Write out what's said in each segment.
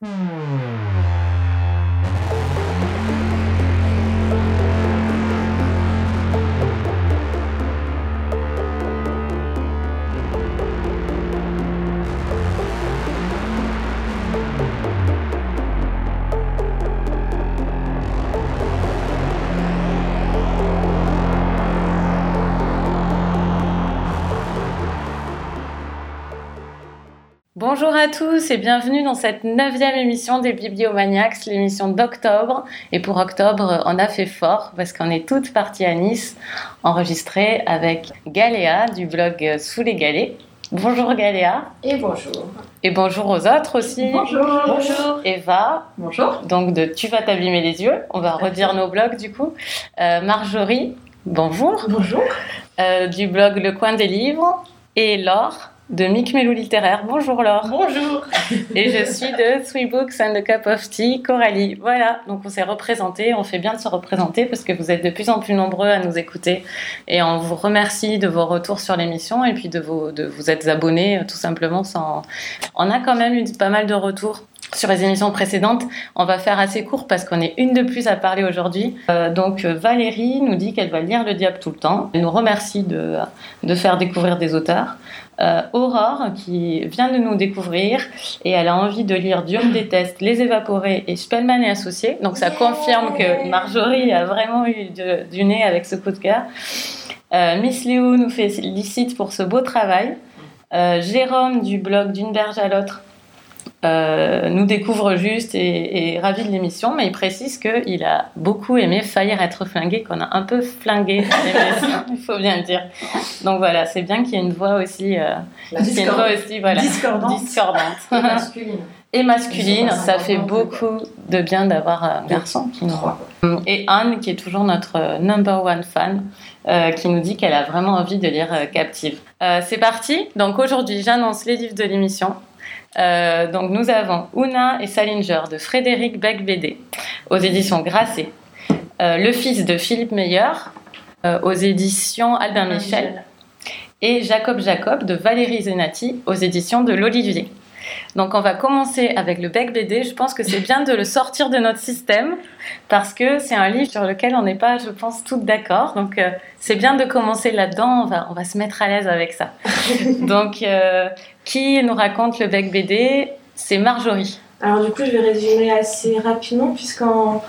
嗯。Bonjour à tous et bienvenue dans cette neuvième émission des Bibliomaniacs, l'émission d'octobre. Et pour octobre, on a fait fort parce qu'on est toutes parties à Nice enregistrer avec Galéa du blog Sous les Galets. Bonjour Galéa. Et bonjour. Et bonjour aux autres aussi. Bonjour. Bonjour. Eva. Bonjour. Donc de Tu vas t'abîmer les yeux. On va redire nos blogs du coup. Euh, Marjorie. Bonjour. Bonjour. Euh, du blog Le Coin des Livres. Et Laure de Mick Melou Littéraire. Bonjour Laure. Bonjour. Et je suis de Three Books and a Cup of Tea, Coralie. Voilà, donc on s'est représenté, on fait bien de se représenter parce que vous êtes de plus en plus nombreux à nous écouter. Et on vous remercie de vos retours sur l'émission et puis de, vos, de vous être abonnés tout simplement. Sans... On a quand même eu pas mal de retours sur les émissions précédentes. On va faire assez court parce qu'on est une de plus à parler aujourd'hui. Euh, donc Valérie nous dit qu'elle va lire Le Diable tout le temps. Elle nous remercie de, de faire découvrir des auteurs. Euh, Aurore qui vient de nous découvrir et elle a envie de lire Dieu me déteste, Les Évaporés et Spellman et Associés. Donc ça confirme que Marjorie a vraiment eu du nez avec ce coup de cœur. Euh, Miss Léo nous félicite pour ce beau travail. Euh, Jérôme du blog D'une berge à l'autre euh, nous découvre juste et, et ravi de l'émission, mais il précise qu'il a beaucoup aimé Faillir être flingué, qu'on a un peu flingué il faut bien le dire. Donc voilà, c'est bien qu'il y ait une voix aussi, euh, une voix aussi voilà, discordante. discordante. Et masculine. Et masculine, ça fait beaucoup de bien d'avoir un garçon qui nous Et Anne, qui est toujours notre number one fan, euh, qui nous dit qu'elle a vraiment envie de lire euh, Captive. Euh, c'est parti. Donc aujourd'hui, j'annonce les livres de l'émission. Euh, donc nous avons Una et Salinger de Frédéric Beck-Bédé aux éditions Grasset. Euh, le fils de Philippe Meyer euh, aux éditions Albin Michel. Et Jacob Jacob de Valérie Zenati aux éditions de l'Olivier. Donc on va commencer avec le Bec BD. Je pense que c'est bien de le sortir de notre système parce que c'est un livre sur lequel on n'est pas, je pense, toutes d'accord. Donc euh, c'est bien de commencer là-dedans. On va, on va se mettre à l'aise avec ça. Donc euh, qui nous raconte le Bec BD C'est Marjorie. Alors du coup, je vais résumer assez rapidement puisqu'en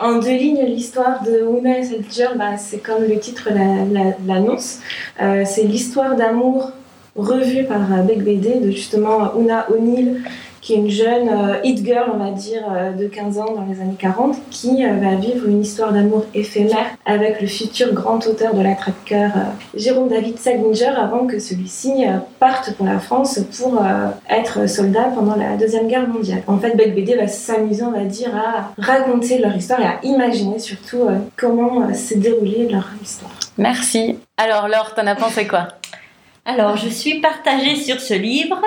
en deux lignes, l'histoire de Una et Salinger, bah, c'est comme le titre l'annonce. La, euh, c'est l'histoire d'amour revue par Beck BD de justement Una O'Neill, qui est une jeune euh, hit girl, on va dire, euh, de 15 ans dans les années 40, qui euh, va vivre une histoire d'amour éphémère avec le futur grand auteur de la Jérôme David Salinger avant que celui-ci parte pour la France pour être soldat pendant la Deuxième Guerre mondiale. En fait, Beck BD va s'amuser, on va dire, à raconter leur histoire et à imaginer surtout comment s'est déroulée leur histoire. Merci. Alors Laure, t'en as pensé quoi? Alors, je suis partagée sur ce livre.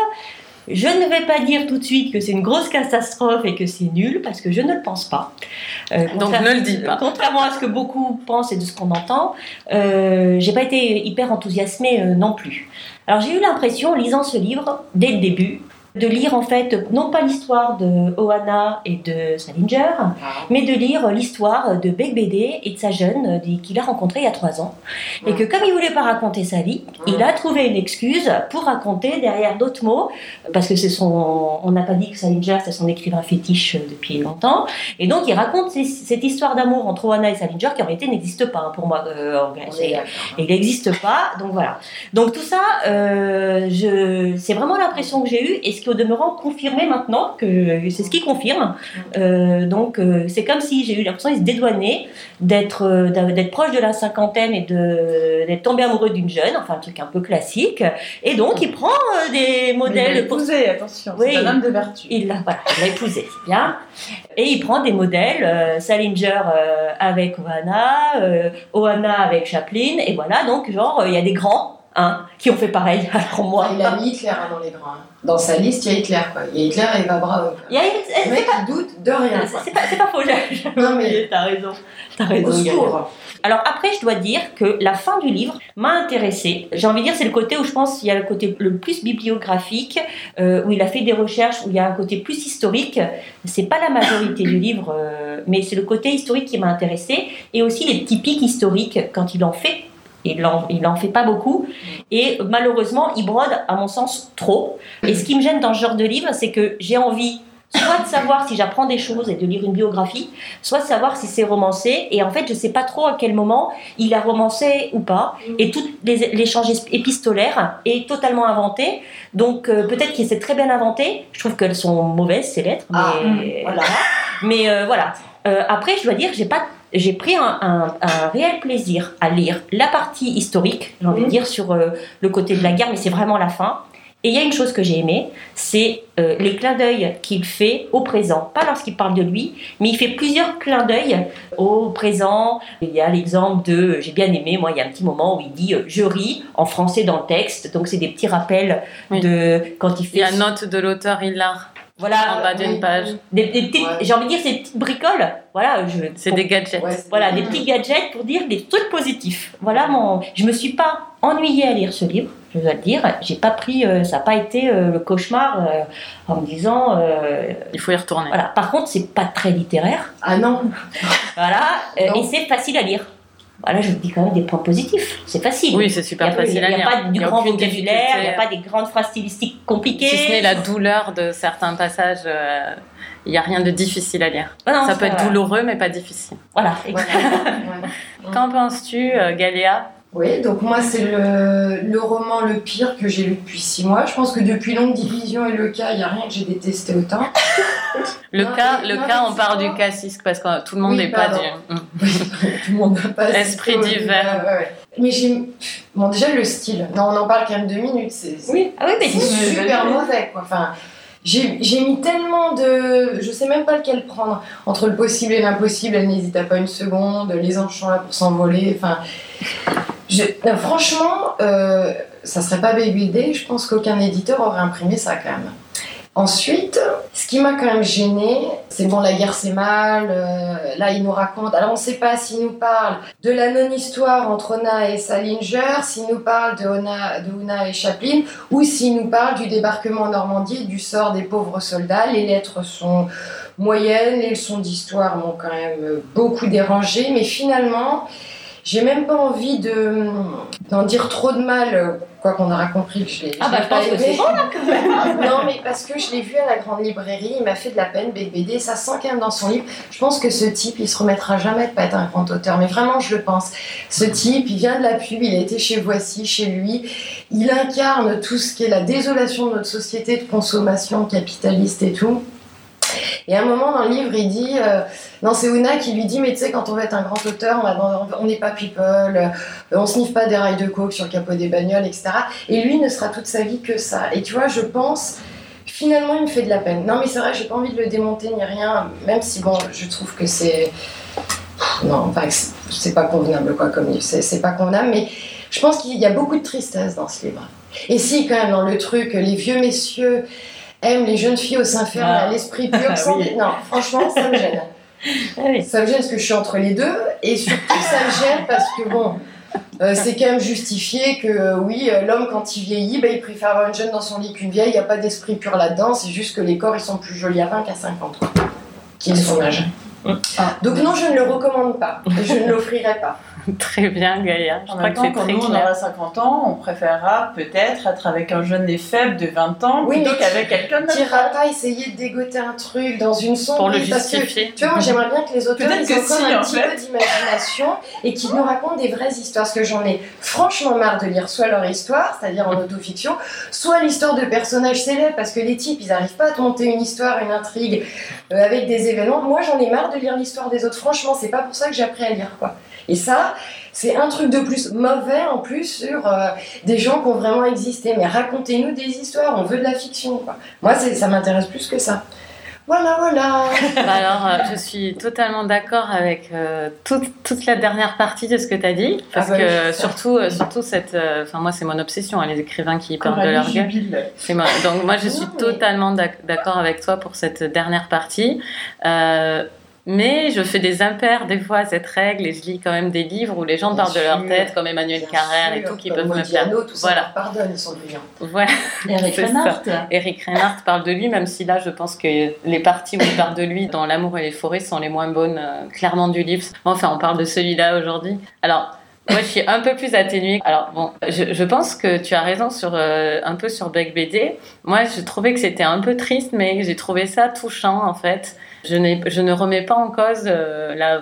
Je ne vais pas dire tout de suite que c'est une grosse catastrophe et que c'est nul, parce que je ne le pense pas. Euh, Donc ne le dis pas. Contrairement à ce que beaucoup pensent et de ce qu'on entend, euh, j'ai pas été hyper enthousiasmée euh, non plus. Alors j'ai eu l'impression, en lisant ce livre, dès le début, de lire en fait non pas l'histoire de Oana et de Salinger, mais de lire l'histoire de Beck Bédé et de sa jeune qu'il a rencontrée il y a trois ans. Et que comme il voulait pas raconter sa vie, il a trouvé une excuse pour raconter derrière d'autres mots, parce que c'est son, on n'a pas dit que Salinger c'est son écrivain fétiche depuis longtemps, et donc il raconte cette histoire d'amour entre Oana et Salinger qui en réalité n'existe pas hein, pour moi euh, il n'existe pas, donc voilà. Donc tout ça, euh, je, c'est vraiment l'impression que j'ai eue. Et ce au demeurant confirmé maintenant que c'est ce qui confirme. Euh, donc euh, c'est comme si j'ai eu l'impression qu'il se dédouanait d'être euh, d'être proche de la cinquantaine et de d'être tombé amoureux d'une jeune, enfin un truc un peu classique. Et donc il prend des modèles. Il l'a épousé, attention. Oui, c'est un homme de vertu. Il l'a voilà, il l'a épousé, c'est bien. Et il prend des modèles Salinger avec Oana, Oana avec Chaplin, et voilà donc genre il y a des grands hein, qui ont fait pareil. Alors moi, Il a mis Hitler hein, dans les grands. hein. Dans sa liste, il y a Hitler, quoi. Il y a Hitler et Eva Braun. il y a- Le c'est mec, pas, il doute de rien, c'est pas, pas faux. Non, mais T'as raison. T'as au raison. Gaëlle. secours. Alors après, je dois dire que la fin du livre m'a intéressée. J'ai envie de dire, c'est le côté où je pense qu'il y a le côté le plus bibliographique, euh, où il a fait des recherches, où il y a un côté plus historique. C'est pas la majorité du livre, euh, mais c'est le côté historique qui m'a intéressée, et aussi les petits pics historiques quand il en fait. Il en, il en fait pas beaucoup et malheureusement il brode à mon sens trop et ce qui me gêne dans ce genre de livre c'est que j'ai envie soit de savoir si j'apprends des choses et de lire une biographie soit de savoir si c'est romancé. Et en fait, je sais pas trop à quel moment il a romancé ou pas. Et tout l'échange épistolaire est totalement inventé. Donc euh, peut-être qu'il s'est très bien inventé. Je trouve qu'elles sont mauvaises ces lettres, mais Ah, voilà. Mais euh, voilà. Euh, après, je dois dire, j'ai pas j'ai pris un, un- un réel plaisir à lire la partie historique, j'ai envie de Mhm. dire, sur euh, le côté de la guerre, mais c'est vraiment la fin. Et il y a une chose que j'ai aimée, c'est euh, les clins d'œil qu'il fait au présent. Pas lorsqu'il parle de lui, mais il fait plusieurs clins d'œil au présent. Il y a l'exemple de, j'ai bien aimé, moi, il y a un petit moment où il dit euh, je ris en français dans le texte. Donc c'est des petits rappels Oui. de quand il Il y fait. a note de l'auteur Hillard Voilà, en bas d'une page. des, des petites, Ouais. j'ai envie de dire, c'est des petites bricoles. Voilà, je, C'est pour- des gadgets. Ouais, c'est- voilà, des petits gadgets pour dire des trucs positifs. Voilà mon. Je me suis pas ennuyée à lire ce livre, je dois le dire. J'ai pas pris, euh, ça n'a pas été euh, le cauchemar euh, en me disant. euh, Il faut y retourner. voilà. Par contre, c'est pas très littéraire. Ah non, Voilà, Non. et c'est facile à lire. Voilà, je vous dis quand même des points positifs. C'est facile. Oui, c'est super n'y a, facile à il y a pas du grand vocabulaire, il n'y a pas des grandes phrases stylistiques compliquées. Si ce n'est la douleur de certains passages, euh, il n'y a rien de difficile à lire. Ah non, Ça peut être douloureux, mais pas difficile. Voilà. Qu'en penses-tu, euh, Galéa? Oui, donc moi c'est le, le roman le pire que j'ai lu depuis six mois. Je pense que depuis Longue Division et le cas, il n'y a rien que j'ai détesté autant. Le Non, cas, mais- le non, cas, on quoi du casisque parce que tout le monde Oui, n'est pas du. Tout le monde n'a pas Esprit divers. débat, ouais, ouais. Mais j'ai. Bon, déjà le style. Non, on en parle quand même deux minutes. C'est c'est- Oui, ah oui, mais c'est c'est super mauvais, quoi. Enfin, j'ai mis tellement de. Je sais même pas lequel prendre. Entre le possible et l'impossible, elle n'hésita pas une seconde. Les enchants là pour s'envoler. Franchement, euh, ça serait pas Day. Je pense qu'aucun éditeur aurait imprimé ça quand même. Ensuite, ce qui m'a quand même gêné, c'est bon, la guerre c'est mal. euh, là, il nous raconte. Alors, on ne sait pas s'il nous parle de la non-histoire entre Ona et Salinger, s'il nous parle de Ona, et Chaplin, ou s'il nous parle du débarquement en Normandie, du sort des pauvres soldats. Les lettres sont moyennes, les leçons d'histoire m'ont quand même beaucoup dérangé, mais finalement, j'ai même pas envie de d'en dire trop de mal, quoi qu'on aura compris que je l'ai Ah bah je pense que c'est aimé. bon là quand même. Non, mais parce que je l'ai vu à la grande librairie, il m'a fait de la peine, BBD, ça sent quand même dans son livre. Je pense que ce type, il se remettra jamais de pas être un grand auteur, mais vraiment, je le pense. Ce type, il vient de la pub, il a été chez Voici, chez lui, il incarne tout ce qui est la désolation de notre société de consommation capitaliste et tout. Et à un moment dans le livre, il dit, euh, non, c'est Una qui lui dit, mais tu sais, quand on va être un grand auteur, on n'est pas people, euh, on sniffe pas des rails de coke sur le capot des bagnoles, etc. Et lui ne sera toute sa vie que ça. Et tu vois, je pense, finalement, il me fait de la peine. Non, mais c'est vrai, j'ai pas envie de le démonter ni rien, même si, bon, je trouve que c'est. Non, enfin, c'est- pas convenable, quoi, comme c'est pas convenable, mais je pense qu'il y a beaucoup de tristesse dans ce livre. Et si, quand même, dans le truc, les vieux messieurs aiment les jeunes filles au sein ferme, Ah. à l'esprit pur, sans... Oui. Non, franchement, ça me gêne. Ah oui. Ça me gêne parce que je suis entre les deux, et surtout ça me gêne parce que bon, euh, c'est quand même justifié que euh, oui, euh, l'homme quand il vieillit, bah, il préfère avoir une jeune dans son lit qu'une vieille, il n'y a pas d'esprit pur là-dedans, c'est juste que les corps ils sont plus jolis à 20 qu'à 50 quoi, qui est son âge. Ah. Donc non, je ne le recommande pas, je ne l'offrirai pas. Très bien, Gaïa. Je En crois que c'est quand très nous on clair. aura 50 ans, on préférera peut-être être avec un jeune et faible de 20 ans Oui, plutôt mais qu'avec quelqu'un de Tu n'iras pas essayer de dégoter un truc dans une sombre Pour le vie, parce que, justifier. Tu vois, moi j'aimerais bien que les auteurs aient si, un en petit fait. peu d'imagination et qu'ils nous racontent des vraies histoires. Parce que j'en ai franchement marre de lire soit leur histoire, c'est-à-dire en autofiction, soit l'histoire de personnages célèbres, parce que les types ils n'arrivent pas à te monter une histoire, une intrigue euh, avec des événements. Moi j'en ai marre de lire l'histoire des autres. Franchement, c'est pas pour ça que j'ai appris à lire quoi. Et ça, c'est un truc de plus mauvais en plus sur euh, des gens qui ont vraiment existé. Mais racontez-nous des histoires, on veut de la fiction quoi. Moi ça m'intéresse plus que ça. Voilà, voilà. Bah alors, euh, je suis totalement d'accord avec euh, toute, toute la dernière partie de ce que tu as dit. Parce Ah bah que oui. surtout, euh, surtout cette. euh, Enfin, moi, c'est mon obsession, hein, les écrivains qui parlent de leur gueule. moi. Donc, moi, je suis Non, mais- totalement d'ac- d'accord avec toi pour cette dernière partie. Mais je fais des impairs des fois à cette règle et je lis quand même des livres où les gens Bien parlent de leur tête, comme Emmanuel Carrère et tout, qui peuvent me. Modiano, tout ça, Voilà. pardonne, ils sont brillants. Voilà. Eric. Reinhardt. Eric Reinhardt parle de lui, même si là, je pense que les parties où il parle de lui dans L'amour et les forêts sont les moins bonnes, euh, clairement, du livre. Enfin, on parle de celui-là aujourd'hui. Alors, moi, je suis un peu plus atténuée. Alors, bon, je, je pense que tu as raison sur euh, un peu sur Beck BD. Moi, je trouvais que c'était un peu triste, mais j'ai trouvé ça touchant, en fait. Je, ne remets pas en cause euh, la,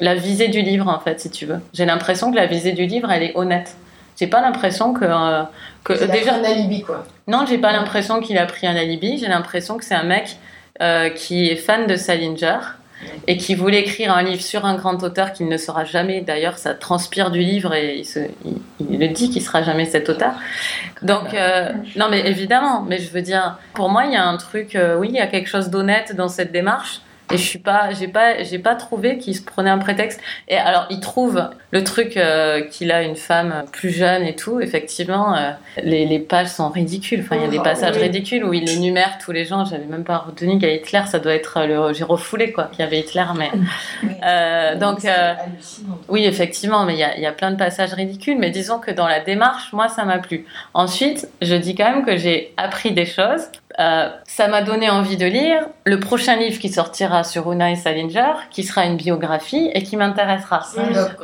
la visée du livre, en fait, si tu veux. J'ai l'impression que la visée du livre, elle est honnête. J'ai pas l'impression que, euh, que déjà. un alibi, quoi. Non, j'ai pas l'impression qu'il a pris un alibi. J'ai l'impression que c'est un mec euh, qui est fan de Salinger et qui voulait écrire un livre sur un grand auteur qu'il ne sera jamais. D'ailleurs, ça transpire du livre et il, le dit qu'il sera jamais cet auteur. Donc, euh, non, mais évidemment. Mais je veux dire, pour moi, il y a un truc. euh, oui, il y a quelque chose d'honnête dans cette démarche. Et je suis pas, j'ai pas, j'ai pas trouvé qu'il se prenait un prétexte. Et alors, il trouve le truc euh, qu'il a une femme plus jeune et tout. Effectivement, euh, les, les pages sont ridicules. Enfin, il y a des Oh, passages ridicules où il énumère tous les gens. J'avais même pas retenu qu'il y a Hitler. Ça doit être le, j'ai refoulé quoi, qu'il y avait Hitler. Mais euh, donc, oui, effectivement, mais il y a, il y a plein de passages ridicules. Mais disons que dans la démarche, moi, ça m'a plu. Ensuite, je dis quand même que j'ai appris des choses. Euh, ça m'a donné envie de lire le prochain livre qui sortira sur Unai Salinger, qui sera une biographie et qui m'intéressera.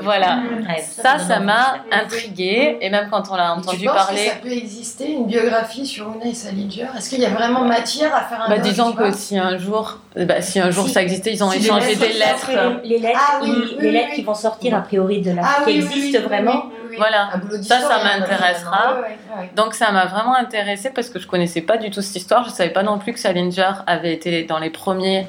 Voilà. Ça, ça m'a intriguée. Et même quand on l'a Et tu entendu penses parler. que ça peut exister une biographie sur Unai Salinger? Est-ce qu'il y a vraiment matière à faire un Bah, doc, disons tu que si un jour, bah, si un jour Si- ça existait, ils ont Si échangé des lettres-. Les lettres, Ah oui, ils- oui, les oui, lettres oui. qui vont sortir a priori de la Ah qui oui, oui, existent oui, vraiment. Oui. Voilà. Un boulot Ça, ça m'intéressera. ouais, ouais, ouais. Donc ça m'a vraiment intéressée parce que je connaissais pas du tout cette histoire. Je savais pas non plus que Salinger avait été dans les premiers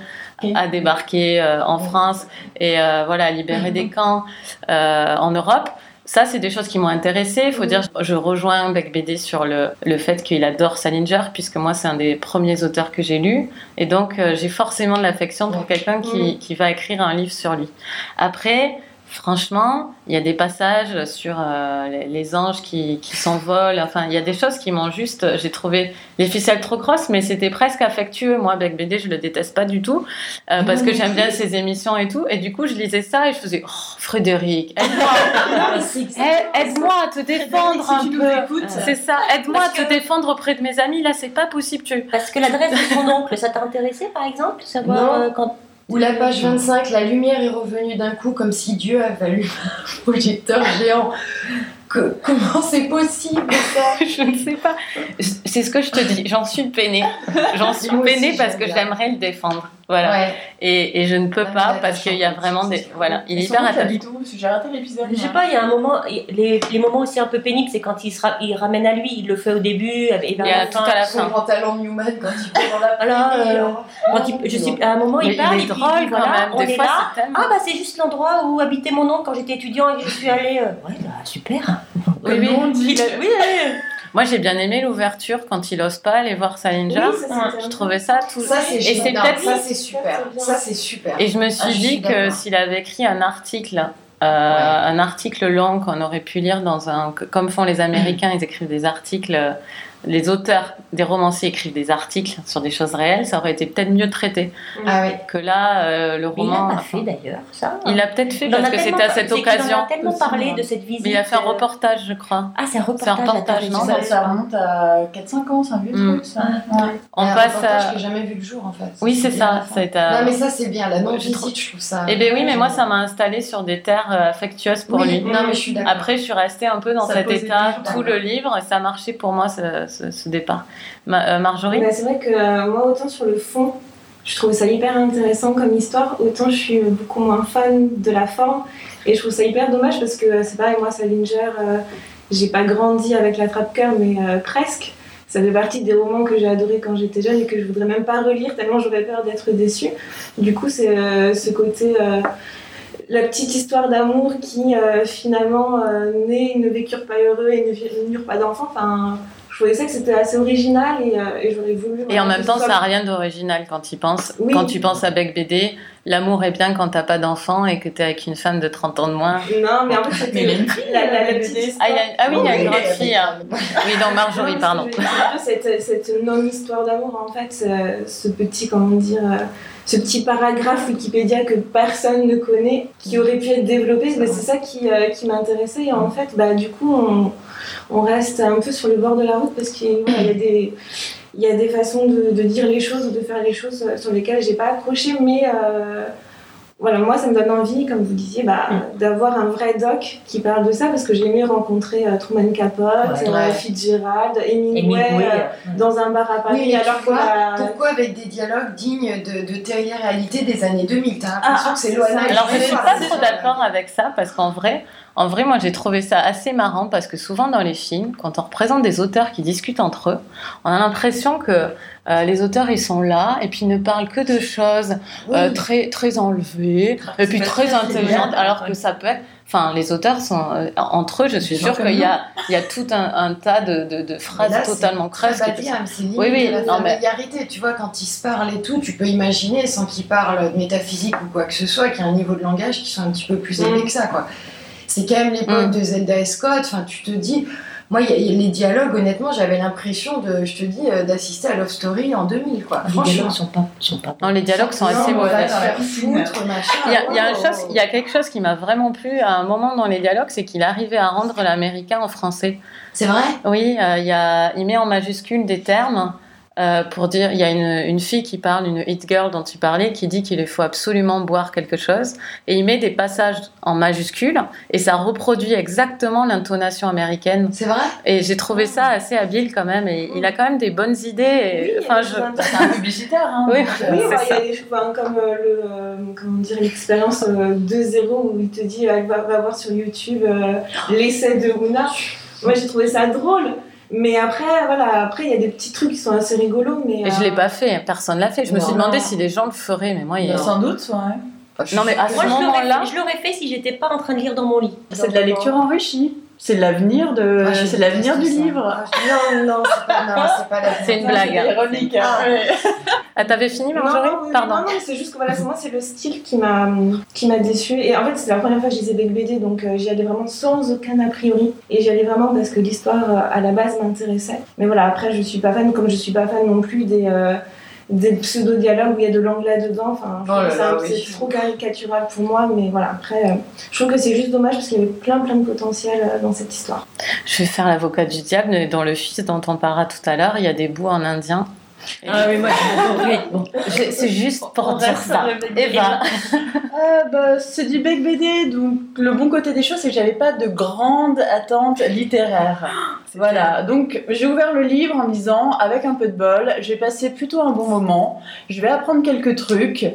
à débarquer euh, en France et euh, voilà à libérer des camps euh, en Europe. Ça, c'est des choses qui m'ont intéressée. Il faut dire, je rejoins Beck BD sur le, le fait qu'il adore Salinger, puisque moi, c'est un des premiers auteurs que j'ai lu. Et donc, euh, j'ai forcément de l'affection pour quelqu'un qui, qui va écrire un livre sur lui. Après, franchement, il y a des passages sur euh, les, les anges qui, qui s'envolent. Enfin, il y a des choses qui m'ont juste. J'ai trouvé les ficelles trop grosses, mais c'était presque affectueux. Moi, Beck BD, je le déteste pas du tout, euh, parce que j'aime bien ses émissions et tout. Et du coup, je lisais ça et je faisais Oh, Frédéric, aide-moi Aide- Aide-moi à te défendre si un peu. C'est ça, aide-moi à te que- défendre auprès de mes amis. Là, c'est pas possible. Tu... Parce que l'adresse de son oncle, ça t'a intéressé par exemple Savoir euh, quand. Ou la page 25, la lumière est revenue d'un coup comme si Dieu avait allume un projecteur géant. Que- comment c'est possible ça? Je ne sais pas. C'est ce que je te dis. J'en suis peinée. J'en suis Moi aussi, peinée parce que j'aimerais le défendre. Voilà. Ouais. Et, et je ne peux Ah, pas la parce qu'il y a vraiment des. Voilà. Il est hyper son attaché. J'ai raté l'épisode. Je sais pas, il y a un moment, les, les moments aussi un peu pénibles, c'est quand il, se ra- il ramène à lui, il le fait au début, et vers Et la à- fin. tout à la Son fin. pantalon Newman quand il court dans la Voilà, pluie, euh. Quand il- je sais, à un moment, il parle, il est drôle il dit, quand voilà, même. on Des est fois, là. Ah bah c'est juste l'endroit où habitait mon oncle quand j'étais étudiant et que je suis allée. euh, Ouais bah super. Oui, oui. Moi, j'ai bien aimé l'ouverture quand il ose pas aller voir Salinger. Oui, ça, je trouvais ça tout. Ça c'est Et ça c'est super. Ça c'est super. Et je me suis Ah, dit que s'il avait écrit un article, euh, un article long qu'on aurait pu lire dans un, comme font les Américains, ils écrivent des articles. Les auteurs des romanciers écrivent des articles sur des choses réelles, ça aurait été peut-être mieux traité Ah oui. que là euh, le Mais il roman. l'a fait d'ailleurs ça. il l'a peut-être fait Il parce a que c'était à cette qu'il en a occasion. tellement parlé de cette visite. Mais il a fait un euh, reportage, je crois. Ah c'est un reportage. C'est un reportage, non Ça, pas. ça remonte à 4-5 ans, c'est un vieux Mm. truc ça. Ouais. On un passe reportage à. qui n'a jamais vu le jour en fait. Oui, c'est ça. C'est à... Non mais ça c'est bien, la Ouais, non-visite, je trouve- je trouve ça. Eh ben oui, mais moi ça m'a installé sur des terres euh, affectueuses pour lui. Non mais je suis d'accord. Après, je suis restée un peu dans cet état tout le livre et ça marchait pour moi ce, départ. Euh, Marjorie c'est vrai que euh, moi, autant sur le fond, je trouve ça hyper intéressant comme histoire, autant je suis beaucoup moins fan de la forme. Et je trouve ça hyper dommage parce que c'est pareil, moi, Salinger, euh, j'ai pas grandi avec l'attrape-cœur, mais euh, presque. Ça fait partie des romans que j'ai adorés quand j'étais jeune et que je voudrais même pas relire tellement j'aurais peur d'être déçue. Du coup, c'est ce côté. la petite histoire d'amour qui finalement naît, ne vécurent pas heureux et ne n'eurent pas d'enfants. Enfin, trouvais ça que c'était assez original et, euh, et j'aurais voulu. Et en même temps, ça n'a rien d'original quand tu penses. Oui. Quand tu penses à Bec BD, l'amour est bien quand t'as pas d'enfant et que t'es avec une femme de 30 ans de moins. Non, mais en fait, c'était la, la, la euh, petite histoire. Ah, il y a- ah oui, il y a une grande fille. hein. Oui, dans Marjorie, Non, pardon. c'est- c'est un peu Cette, cette non-histoire d'amour, en fait, ce, ce petit, comment dire, euh, ce petit paragraphe Wikipédia que personne ne connaît, qui aurait pu être développé, mais c'est ça qui, euh, qui m'intéressait. Et en fait, bah, du coup, on, on reste un peu sur le bord de la route parce qu'il y a des. Il y a des façons de, de dire les choses ou de faire les choses sur lesquelles j'ai pas accroché, mais euh, voilà, moi ça me donne envie, comme vous disiez, bah, d'avoir un vrai doc qui parle de ça parce que j'ai aimé rencontrer euh, Truman Capote, Ouais. euh, Ouais. Fitzgerald, Hemingway, Hemingway, euh, euh, dans un bar à Paris. Oui, mais alors la- Pourquoi avec des dialogues dignes de, de télé-réalité des années 2000 T'as l'impression Ah, que c'est ça. et Alors, je suis pas trop d'accord avec ça parce qu'en vrai, en vrai, moi, j'ai trouvé ça assez marrant parce que souvent dans les films, quand on représente des auteurs qui discutent entre eux, on a l'impression que euh, les auteurs ils sont là et puis ils ne parlent que de choses Oui. euh, très très enlevées et puis très intelligentes, alors que ça peut être. Enfin, les auteurs sont euh, entre eux. Je suis sûre qu'il y a il y a tout un, un tas de, de, phrases là, totalement creuses. gamme, C'est Oui, oui, la non, mais- familiarité. Tu vois, quand ils se parlent et tout, tu peux imaginer, sans qu'ils parlent de métaphysique ou quoi que ce soit, qu'il y a un niveau de langage qui soit un petit peu plus élevé Mm. que ça, quoi. C'est quand même l'époque Mm. de Zelda et Scott. Enfin, tu te dis... Moi, il y a- il y a les dialogues, honnêtement, j'avais l'impression de, je te dis, euh, d'assister à Love Story en 2000, quoi. Les Franchement. dialogues sont pas, sont pas Non, les dialogues sont assez Non, mauvais. te faire foutre, machin. Il y, a, il y a Oh. chose- y a quelque chose qui m'a vraiment plu à un moment dans les dialogues, c'est qu'il arrivait à rendre l'américain en français. C'est vrai? Oui, euh, il, y a, il met en majuscule des termes euh, pour dire il y a une, une fille qui parle, une hit girl dont tu parlais, qui dit qu'il faut absolument boire quelque chose. Et il met des passages en majuscule et ça reproduit exactement l'intonation américaine. C'est vrai? Et j'ai trouvé ça assez habile quand même. Et il a quand même des bonnes idées. Et, Oui, enfin, je... C'est un publicitaire, hein. Oui. donc, euh, Oui, ouais, il y ça. a des choses enfin, comme euh, le, euh, comment dire, l'expérience euh, 2.0 où il te dit euh, va, va voir sur YouTube euh, l'essai de Una. Moi j'ai trouvé ça drôle, mais après voilà, après il y a des petits trucs qui sont assez rigolos, mais Et je euh, l'ai pas fait, personne l'a fait. Je me suis Non. demandé si les gens le feraient, mais moi, il y a... Sans doute, ouais. Non, mais à ce Moi, je l'aurais moment-là, fait, je l'aurais fait si j'étais pas en train de lire dans mon lit. C'est de la lecture enrichie. C'est l'avenir de, Ah, c'est l'avenir du ça. livre. Ah, je- Non, non, c'est pas, non, c'est pas C'est une blague. C'est ironique. hein. Ah. Ouais. ah, t'avais fini, Non, Marjorie non, Pardon. non, non, c'est juste que voilà, c'est- moi c'est le style qui m'a qui m'a déçu et en fait c'est la première fois que je lisais Bec BD donc euh, j'y allais vraiment sans aucun a priori et j'y allais vraiment parce que l'histoire euh, à la base m'intéressait mais voilà après je suis pas fan comme je suis pas fan non plus des euh, des pseudo dialogues où il y a de l'anglais dedans enfin Oh c'est oui. trop caricatural pour moi mais voilà après euh, je trouve que c'est juste dommage parce qu'il y avait plein plein de potentiel euh, dans cette histoire Je vais faire l'avocat du diable. mais Dans le fils dont on parlera tout à l'heure, il y a des bouts en indien. Ah oui, moi, j'ai. Bon. C'est juste pour dire ça. Eva, Euh, bah, c'est du bec BD, donc le bon côté des choses, c'est que j'avais pas de grandes attentes littéraires. Voilà, donc j'ai ouvert le livre en me disant, avec un peu de bol, je vais passer plutôt un bon moment, je vais apprendre quelques trucs,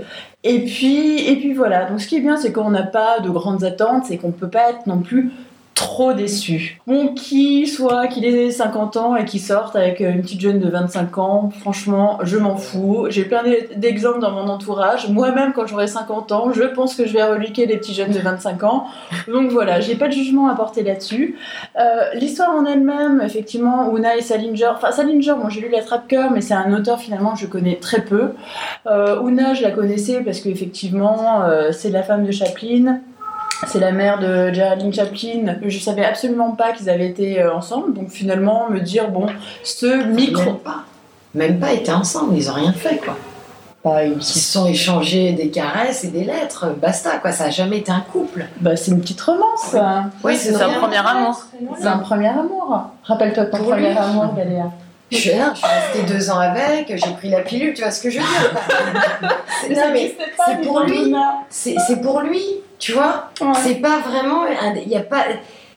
et puis, et puis voilà. Donc ce qui est bien, c'est qu'on n'a pas de grandes attentes, c'est qu'on peut pas être non plus trop déçu. Bon, qui soit qu'il ait 50 ans et qui sorte avec une petite jeune de 25 ans, franchement, je m'en fous. J'ai plein d'e- d'exemples dans mon entourage. Moi-même, quand j'aurai 50 ans, je pense que je vais reliquer les petits jeunes de 25 ans. Donc voilà, j'ai pas de jugement à porter là-dessus. Euh, L'histoire en elle-même, effectivement, Una et Salinger. Enfin, Salinger, bon, j'ai lu La Trappe-Cœur, mais c'est un auteur finalement que je connais très peu. Euh, Una, je la connaissais parce qu'effectivement, euh, c'est la femme de Chaplin. C'est la mère de Geraldine Chaplin. Je savais absolument pas qu'ils avaient été euh, ensemble, donc finalement me dire bon, ce micro, Même pas. Même pas été ensemble, ils ont rien fait, quoi. Ils se sont échangés des caresses et des lettres, basta, quoi. Ça a jamais été un couple. bah, c'est une petite romance. hein. oui, c'est rien. premier amour. C'est un premier amour. Rappelle-toi de ton Pour premier lui. amour, Galéa. Je suis, là, je suis restée deux ans avec, j'ai pris la pilule, tu vois ce que je veux dire C'est- non, mais c'est pour lui. c'est c'est pour lui, tu vois. Ouais. C'est pas vraiment. Il y a pas.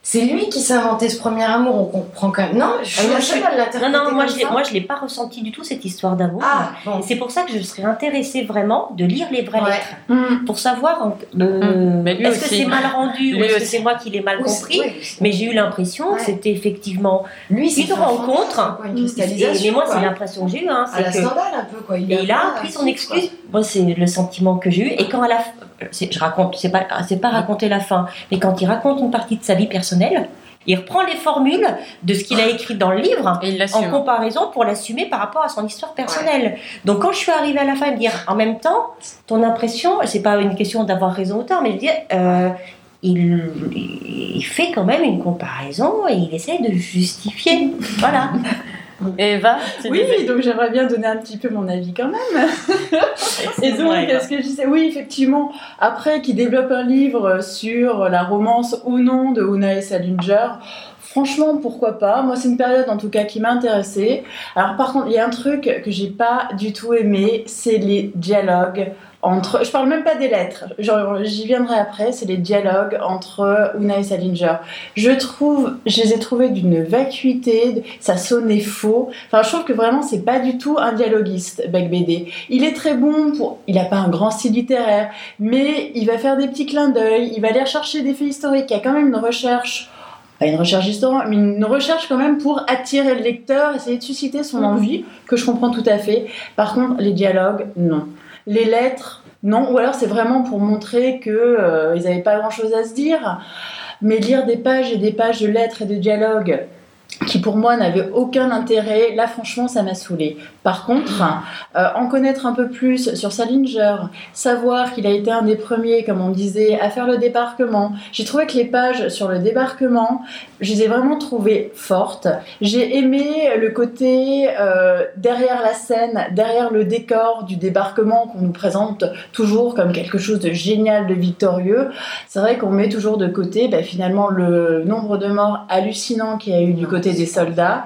C'est lui qui s'est inventé ce premier amour, on comprend quand même. Non, je suis Ah, la je seule à Non, non, moi je moi je l'ai pas ressenti du tout cette histoire d'amour. Ah, bon. C'est pour ça que je serais intéressée vraiment de lire les vraies Ouais. lettres Hmm. pour savoir lui est-ce que c'est mal rendu ou est-ce que c'est moi qui l'ai mal Oui, compris? oui, Mais j'ai eu l'impression Ouais. que c'était effectivement lui, une rencontre. fantasme, quoi, une Et, cristallisation. mais moi c'est l'impression que j'ai eue, hein, À la c'est que un peu, quoi. et il a pas pris son excuse. Moi, c'est le sentiment que j'ai eu. Et quand à la, je raconte, c'est pas, c'est pas raconter la fin, mais quand il raconte une partie de sa vie personnelle, Il reprend les formules de ce qu'il a écrit dans le livre Et il en comparaison pour l'assumer par rapport à son histoire personnelle. Donc quand je suis arrivée à la fin, il me dire en même temps, ton impression, c'est pas une question d'avoir raison ou tort, mais je dis, euh, il, il fait quand même une comparaison et il essaie de justifier. Voilà. Eva, tu Oui, disais- donc j'aimerais bien donner un petit peu mon avis quand même. Et donc, Ouais, ce que je disais, oui, effectivement, après qu'il développe un livre sur la romance ou non de Una et Salinger, franchement, pourquoi pas? Moi, c'est une période en tout cas qui m'a intéressée. Alors, par contre, il y a un truc que j'ai pas du tout aimé, c'est les dialogues entre. Je parle même pas des lettres, j'y viendrai après, c'est les dialogues entre Una et Salinger. Je trouve, je les ai trouvés d'une vacuité, ça sonnait faux. Enfin, je trouve que vraiment, c'est pas du tout un dialoguiste, Beck BD. Il est très bon pour. Il a pas un grand style littéraire, mais il va faire des petits clins d'œil, il va aller chercher des faits historiques. Il y a quand même une recherche. Pas une recherche historique, mais une recherche quand même pour attirer le lecteur, essayer de susciter son envie, que je comprends tout à fait. Par contre, les dialogues, non. Les lettres, non. Ou alors c'est vraiment pour montrer que euh, n'avaient pas grand-chose à se dire. Mais lire des pages et des pages de lettres et de dialogues qui pour moi n'avaient aucun intérêt, là franchement ça m'a saoulé. Par contre, euh, en connaître un peu plus sur Salinger, savoir qu'il a été un des premiers, comme on disait, à faire le débarquement. J'ai trouvé que les pages sur le débarquement, je les ai vraiment trouvées fortes. J'ai aimé le côté euh, derrière la scène, derrière le décor du débarquement qu'on nous présente toujours comme quelque chose de génial, de victorieux. C'est vrai qu'on met toujours de côté bah, finalement le nombre de morts hallucinant qu'il y a eu du côté des soldats.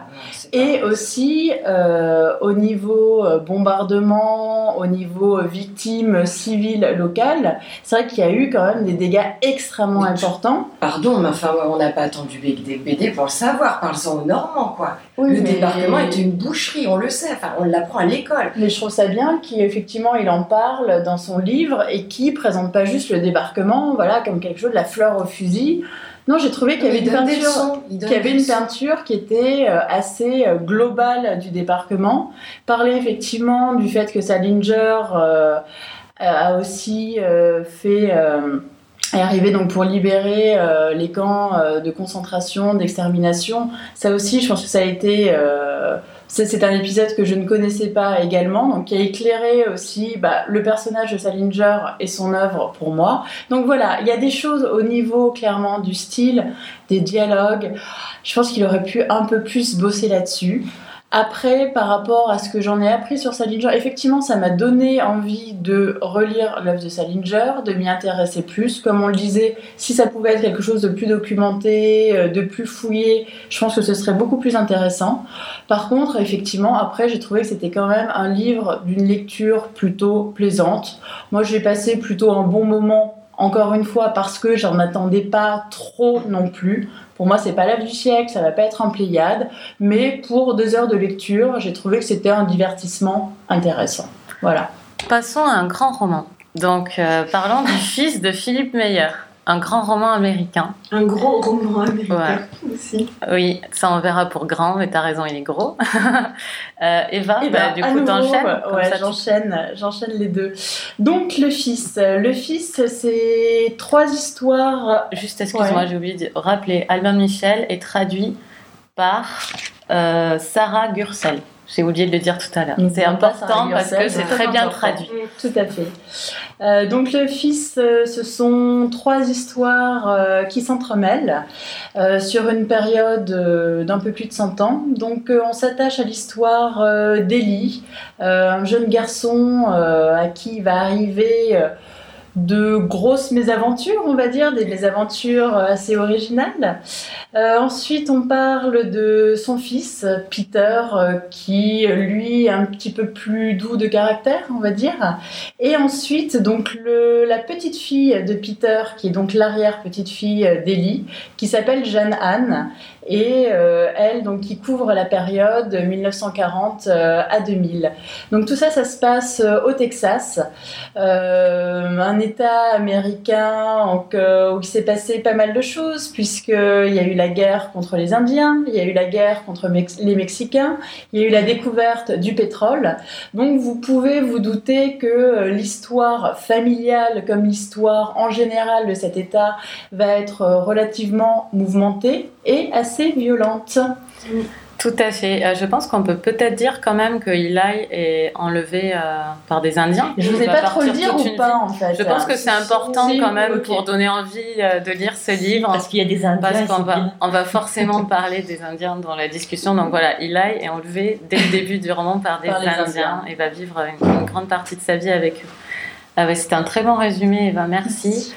Et aussi euh, au niveau euh, bombardement, au niveau euh, victimes civiles locales, c'est vrai qu'il y a eu quand même des dégâts extrêmement importants. Pardon, mais enfin, on n'a pas attendu BD pour le savoir. Parle-en aux Normands, quoi. le débarquement est une boucherie, on le sait. Enfin, on l'apprend à l'école. Mais je trouve ça bien qu'effectivement il en parle dans son livre et qui présente pas juste le débarquement, voilà, comme quelque chose de la fleur au fusil. Non, j'ai trouvé qu'il y avait une peinture. qu'il y avait une peinture qui était euh, assez euh, globale du débarquement. Parler effectivement du fait que Salinger euh, a aussi euh, fait euh, est arrivé donc pour libérer les camps de concentration, d'extermination. Ça aussi, je pense que ça a été c'est un épisode que je ne connaissais pas également, donc qui a éclairé aussi bah, le personnage de Salinger et son œuvre pour moi. Donc voilà, il y a des choses au niveau clairement du style, des dialogues. Je pense qu'il aurait pu un peu plus bosser là-dessus. Après, par rapport à ce que j'en ai appris sur Salinger, effectivement, ça m'a donné envie de relire l'œuvre de Salinger, de m'y intéresser plus. Comme on le disait, si ça pouvait être quelque chose de plus documenté, euh, de plus fouillé, je pense que ce serait beaucoup plus intéressant. Par contre, effectivement, après, j'ai trouvé que c'était quand même un livre d'une lecture plutôt plaisante. Moi, j'ai passé plutôt un bon moment, encore une fois, parce que j'en attendais pas trop non plus. Pour moi, c'est pas l'œuvre du siècle, ça va pas être en Pléiade, mais pour deux heures de lecture, j'ai trouvé que c'était un divertissement intéressant. Voilà. Passons à un grand roman. Donc, euh, parlons du fils de Philippe Meyer, un grand roman américain. Un gros roman américain Ouais. aussi. Oui, ça on verra pour grand, mais t'as raison, il est gros. Euh, Eva, Eh bah, ben, du coup, t'enchaînes. ouais, j'enchaîne, j'enchaîne les deux. Donc le fils, le fils, c'est trois histoires. Juste, excuse-moi, Ouais. j'ai oublié de rappeler. Albin Michel est traduit par euh, Sarah Gursel. J'ai oublié de le dire tout à l'heure. C'est important parce que c'est très bien traduit. Tout à fait. Euh, donc le fils, euh, ce sont trois histoires euh, qui s'entremêlent sur une période d'un peu plus de 100 ans. Donc on s'attache à l'histoire d'Elie, un jeune garçon à qui va arriver de grosses mésaventures, on va dire, des mésaventures assez originales. Euh, ensuite, on parle de son fils, Peter, euh, qui, lui, est un petit peu plus doux de caractère, on va dire. Et ensuite, donc, la petite fille de Peter, qui est donc l'arrière-petite-fille d'Ellie, qui s'appelle Jeanne-Anne, et euh, elle, donc, qui couvre la période 1940 euh, à 2000. Donc, tout ça, ça se passe au Texas. Un État américain où il s'est passé pas mal de choses, puisqu'il y a eu la guerre contre les Indiens, il y a eu la guerre contre les Mexicains, il y a eu la découverte du pétrole. Donc vous pouvez vous douter que euh, l'histoire familiale, comme l'histoire en général de cet État, va être euh, relativement mouvementée et assez violente. Tout à fait. Euh, je pense qu'on peut peut-être dire quand même que Eli est enlevé euh, par des Indiens. Je ne sais pas trop le dire ou pas en fait. Je pense que c'est important quand même pour donner envie euh, de lire ce livre. Parce qu'il y a des Indiens. Parce qu'on va, on va forcément parler des Indiens dans la discussion. Donc voilà, Eli est enlevé dès le début du roman par des Indiens, et va vivre une, grande partie de sa vie avec eux. Ah C'était un très bon résumé, Eva. Merci.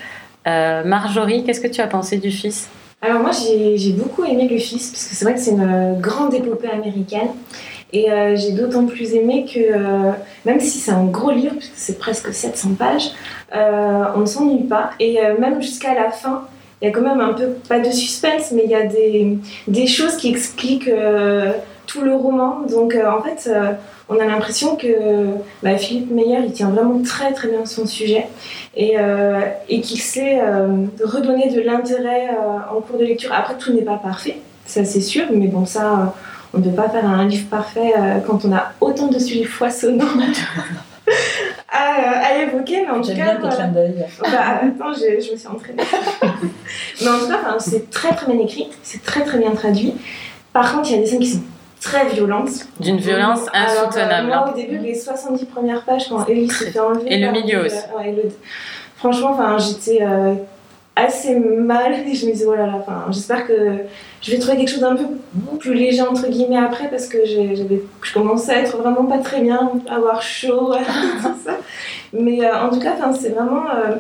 Marjorie, qu'est-ce que tu as pensé du fils? Alors moi j'ai beaucoup aimé Le Fils, parce que c'est vrai que c'est une grande épopée américaine. Et euh, j'ai d'autant plus aimé que, euh, même si c'est un gros livre, puisque c'est presque 700 pages, euh, on ne s'ennuie pas. Et même jusqu'à la fin, il y a quand même un peu, pas de suspense, mais il y a des choses qui expliquent tout le roman. Donc en fait, on a l'impression que bah, Philippe Meyer, il tient vraiment très très bien son sujet et, euh, et qu'il sait euh, redonner de l'intérêt euh, en cours de lecture. Après, tout n'est pas parfait, ça c'est sûr, mais bon, ça, on ne peut pas faire un livre parfait quand on a autant de sujets foisonnants. à, à, évoquer, mais en tout cas. Bien. Bah, attends, je, je, me suis entraînée. mais en tout cas, c'est très très bien écrit, c'est très très bien traduit. Par contre, il y a des scènes qui sont très violente. D'une violence insoutenable. moi, au début, les 70 premières pages, quand Ellie s'est fait enlever. Et le milieu aussi. Franchement, enfin, j'étais euh, assez mal et je me disais, oh là là, j'espère que je vais trouver quelque chose d'un peu plus léger, entre guillemets, après, parce que je commençais à être vraiment pas très bien, à avoir chaud, tout ça. Mais euh, en tout cas, c'est vraiment. Euh,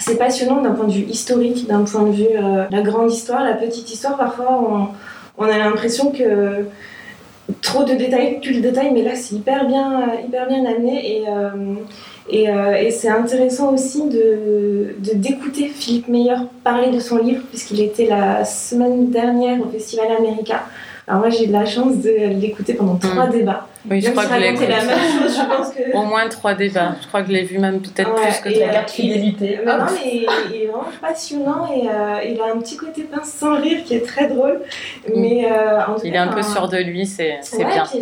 c'est passionnant d'un point de vue historique, d'un point de vue la grande histoire, la petite histoire. Parfois, on, on a l'impression que trop de détails tu le détail, mais là c'est hyper bien, hyper amené et, euh, euh, et c'est intéressant aussi de, d'écouter Philippe Meyer parler de son livre, puisqu'il était la semaine dernière au Festival Américain. Alors moi j'ai eu la chance de l'écouter pendant trois mm. débats. Oui, je crois que l'ai la même chose, je pense que... Au moins trois débats. Je crois que je l'ai vu même peut-être plus que la carte fidélité. non, mais il, est vraiment passionnant et euh, il a un petit côté pince sans rire qui est très drôle. Mm. Mais euh, en tout il est un peu sûr de lui, c'est ouais, bien. Puis,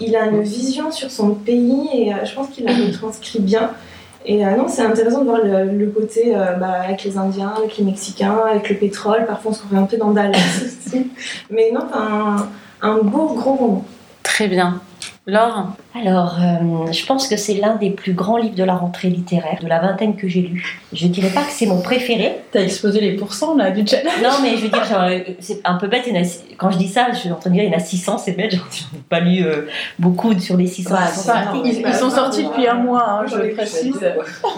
il, il, a une vision sur son pays et euh, je pense qu'il la retranscrit bien. Et non, c'est intéressant de voir le, côté bah, avec les Indiens, avec les Mexicains, avec le pétrole. Parfois, on se retrouve un peu dans Dallas aussi. Mais non, un, un beau gros roman. Très bien. Laure Alors, euh, je pense que c'est l'un des plus grands livres de la rentrée littéraire, de la vingtaine que j'ai lu. Je ne dirais pas que c'est mon préféré. T'as exposé les pourcents là du chat. Non, mais je veux dire, c'est un peu bête. Quand je dis ça, je suis en train de dire il y en a 600, c'est bête. J'en ai pas lu euh, beaucoup sur les 600. ils, sont sortis depuis un mois, hein, je le précise.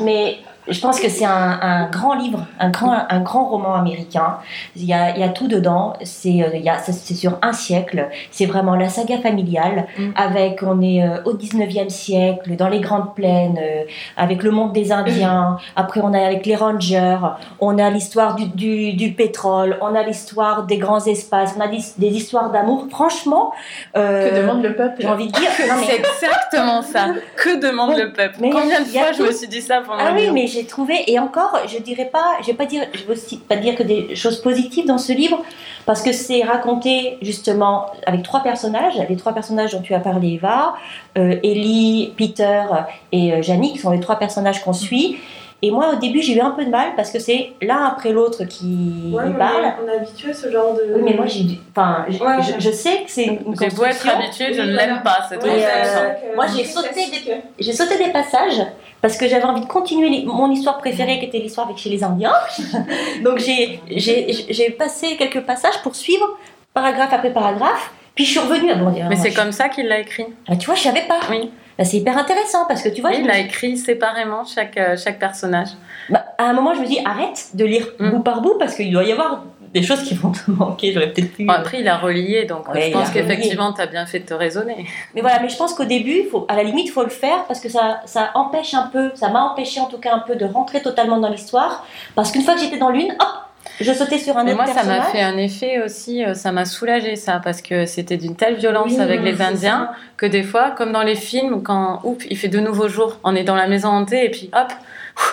Mais je pense que c'est un, grand livre, un grand, un grand roman américain. Il y a, il y a tout dedans. C'est, euh, il y a, c'est sur un siècle. C'est vraiment la saga familiale. Mm. Avec, on est euh, au 19e siècle, dans les grandes plaines, euh, avec le monde des Indiens. Après, on est avec les Rangers. On a l'histoire du, du, du pétrole. On a l'histoire des grands espaces. On a des, des histoires d'amour. Franchement. que demande le peuple? J'ai envie de dire. C'est exactement ça. Que demande le peuple? Combien de fois je me suis dit ça pendant Ah oui, mais j'ai trouvé, et encore, je dirais pas, je vais pas dire, veux pas dire que des choses positives dans ce livre, parce que c'est raconté justement avec trois personnages, les trois personnages dont tu as parlé, Eva, euh, Ellie, Peter et euh, qui sont les trois personnages qu'on suit. Et moi, au début, j'ai eu un peu de mal parce que c'est l'un après l'autre qui ouais, parle. On est habitué à ce genre de. Oui, mais moi, j'ai, enfin, je, sais que c'est une J'ai beau être habituée, je ne l'aime pas cette euh, Moi, j'ai sauté, des, j'ai sauté des passages parce que j'avais envie de continuer mon histoire préférée qui était l'histoire avec chez les Indiens. Donc j'ai, j'ai, passé quelques passages pour suivre paragraphe après paragraphe. Puis je suis revenue à bon, Mais c'est comme ça qu'il l'a écrit. Ah, tu vois, je savais pas. Oui. Bah, c'est hyper intéressant parce que tu vois. il a écrit séparément chaque, euh, chaque personnage. Bah, à un moment, je me dis arrête de lire mm. bout par bout parce qu'il doit y avoir des choses qui vont te manquer. J'aurais peut-être pu. après, il a relié, donc je pense qu'effectivement, tu as bien fait de te raisonner. Mais voilà, mais je pense qu'au début, faut, à la limite, il faut le faire parce que ça, ça empêche un peu, ça m'a empêché en tout cas un peu de rentrer totalement dans l'histoire. Parce qu'une fois que j'étais dans l'une, hop, je sautais sur un autre moi, ça m'a fait un effet aussi, euh, ça m'a soulagé ça, parce que c'était d'une telle violence avec les Indiens que des fois, comme dans les films, quand oups, il fait de nouveaux jours, on est dans la maison hantée et puis hop,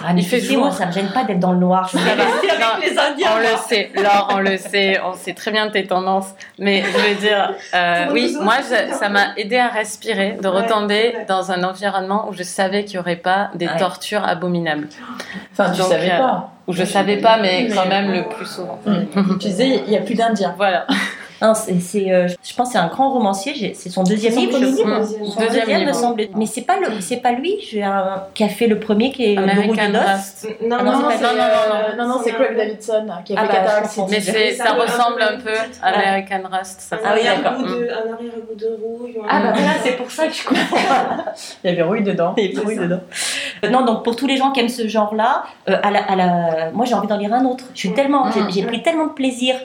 Ah, mais Il fait sais, moi, jour. ça me gêne pas d'être dans le noir. Je vais va. rester avec les Indiens. On le sait, Laure, on le sait, on sait très bien tes tendances. Mais je veux dire, euh, oui, moi, je- ça m'a aidé à respirer, de retomber ouais. dans un environnement où je savais qu'il n'y aurait pas des Ouais. tortures abominables. Enfin, tu Donc, savais euh, pas. Où je savais pas, mais Mais- quand même le plus souvent. Tu disais, il n'y a plus d'Indiens. Voilà. Non, c'est, c'est, euh, je pense que c'est un grand romancier. j'ai- C'est son deuxième Son livre. premier je- livre, Mmh. Son Deuxième deuxième, me semble. Mais c'est pas le, c'est pas lui j'ai un- qui a fait le premier qui est American. Rust. Non, Ah non, non, non, c'est non, non, euh, non, non, non, c'est Craig Davidson qui a Ah fait bah, comprends. City. Mais c'est, Ça ça ressemble un peu- Ouais. American Rust. Ça Un Ah oui, d'accord. de- Un arrière-goût de rouille. Ah bah voilà, c'est pour ça que je comprends. Il y avait Rouille dedans. Il y a plus dedans. Non, donc pour tous les gens qui aiment ce genre-là, euh, à la, à la... moi j'ai envie d'en lire un autre. Je suis tellement, j'ai- j'ai pris tellement de plaisir,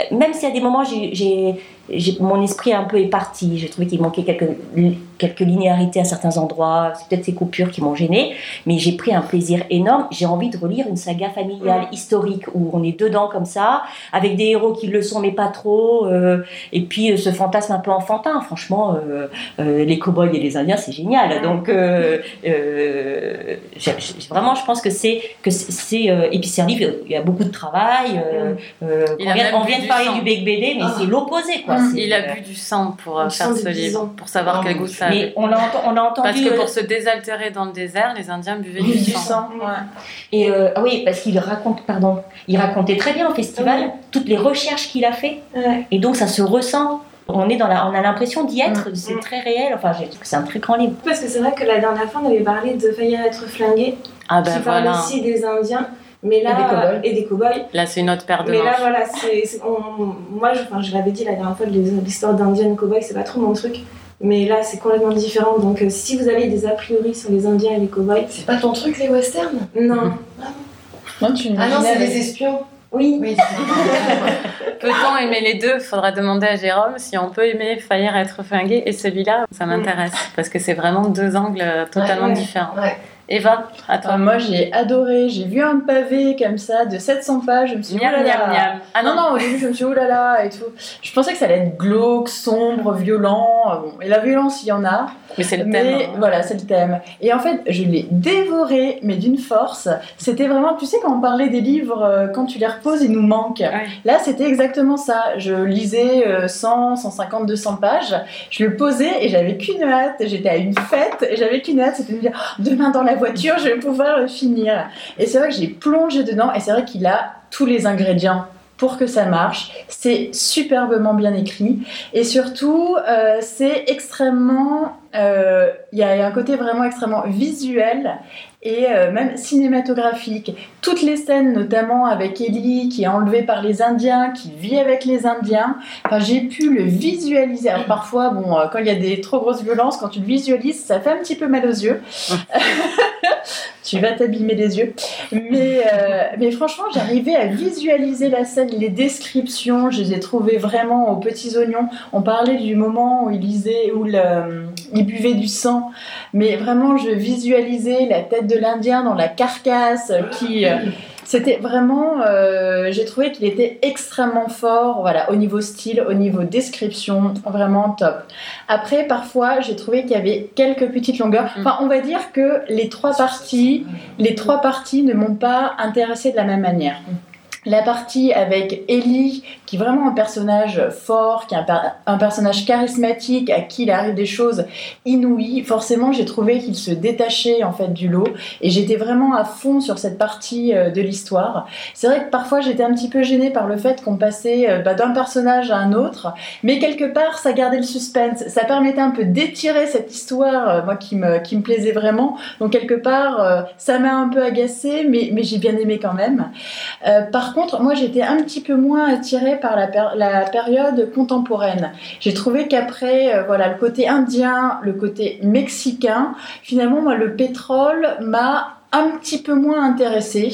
Euh, même si à des moments j'ai, mon esprit est un peu éparti. J'ai trouvé qu'il manquait quelques, quelques linéarités à certains endroits. C'est peut-être ces coupures qui m'ont gêné, mais j'ai pris un plaisir énorme. J'ai envie de relire une saga familiale historique où on est dedans comme ça, avec des héros qui le sont mais pas trop, euh, et puis euh, ce fantasme un peu enfantin. Franchement, euh, euh, les cow-boys et les indiens, c'est génial. Donc euh, euh, j'ai- vraiment, je pense que c'est que c'est- c'est euh, et puis c'est un livre. Il y a beaucoup de travail. euh, euh, Il on a vient, on de parler sang. du Bec BD, mais Ah. c'est l'opposé quoi. Mm. Il a bu du sang pour Du faire ce livre, pour savoir Oh quel goût Dieu. Ça avait. mais on l'a on entendu. Parce que euh, pour se désaltérer dans le désert, les Indiens buvaient Du du sang. sang. ouais. Et euh, ah oui, parce qu'il raconte, pardon, il racontait très bien au festival Oui. toutes les recherches qu'il a fait, Ouais. et donc ça se ressent. On est dans la, on a l'impression d'y être, c'est Mm. très réel. Enfin, j'ai trouvé que c'est un très grand livre. Parce que c'est vrai que la dernière fois, on avait parlé de Faillir être flingué, Ah ben qui parle voilà, aussi des Indiens. Mais là, Et des cow-boys. là c'est une autre paire de Mais là, manches. voilà, c'est, c'est- on- moi, je, enfin, je l'avais dit la dernière fois, les- l'histoire d'Indiens et cow-boys, c'est pas trop mon truc. Mais là, c'est complètement différent. Donc, euh, si vous avez des a priori sur les Indiens et les cow-boys, C'est pas ton truc, les westerns? Non. Non, tu Ah non, c'est les espions. Oui. Oui. Peut-on aimer les deux? Faudra demander à Jérôme si on peut aimer Faillir être flingué et celui-là, ça m'intéresse parce que c'est vraiment deux angles euh, totalement Ouais, ouais. différents. Ouais. Eva, à toi. Ah, moi, j'ai adoré. J'ai vu un pavé comme ça de 700 pages. Je me suis dit, Miam, oh là miam, là. miam. Ah non, non, au début, je me suis dit, oh là là, et tout. Je pensais que ça allait être glauque, sombre, violent. euh, Bon, et la violence, il y en a. mais c'est le mais thème. hein. voilà, c'est le thème. Et en fait, je l'ai dévoré, mais d'une force. C'était vraiment, tu sais, quand on parlait des livres, euh, quand tu les reposes, ils nous manquent. Ouais. Là, c'était exactement ça. Je lisais euh, 100, 150, 200 pages. Je le posais et j'avais qu'une hâte. J'étais à une fête et j'avais qu'une hâte. C'était de me dire, Oh, demain dans la voiture, je vais pouvoir le finir. Et c'est vrai que j'ai plongé dedans et c'est vrai qu'il a tous les ingrédients pour que ça marche. C'est superbement bien écrit et surtout, euh, c'est extrêmement. Euh, Il y a un côté vraiment extrêmement visuel et euh, même cinématographique. Toutes les scènes, notamment avec Ellie qui est enlevée par les Indiens, qui vit avec les Indiens, enfin, j'ai pu le visualiser. Alors parfois, bon, euh, quand il y a des trop grosses violences, quand tu le visualises, ça fait un petit peu mal aux yeux. tu vas t'abîmer les yeux. Mais, euh, mais franchement, j'arrivais à visualiser la scène, les descriptions, je les ai trouvées vraiment aux petits oignons. On parlait du moment où il lisait, où le- il buvait du sang, mais vraiment, je visualisais la tête de l'Indien dans la carcasse qui. euh, c'était vraiment, euh, j'ai trouvé qu'il était extrêmement fort, voilà, au niveau style, au niveau description, vraiment top. Après, parfois, j'ai trouvé qu'il y avait quelques petites longueurs. Enfin, on va dire que les trois parties, les trois parties ne m'ont pas intéressée de la même manière. La partie avec Ellie, qui est vraiment un personnage fort, qui est un, per- un personnage charismatique, à qui il arrive des choses inouïes, forcément j'ai trouvé qu'il se détachait en fait du lot et j'étais vraiment à fond sur cette partie euh, de l'histoire. C'est vrai que parfois j'étais un petit peu gênée par le fait qu'on passait euh, bah, d'un personnage à un autre, mais quelque part ça gardait le suspense, ça permettait un peu d'étirer cette histoire, euh, moi qui me, qui me plaisait vraiment. Donc quelque part ça m'a un peu agacée, mais, mais j'ai bien aimé quand même. Par contre, moi j'étais un petit peu moins attirée par la, période contemporaine. J'ai trouvé qu'après, euh, voilà, le côté indien, le côté mexicain, finalement, moi, le pétrole m'a un petit peu moins intéressée.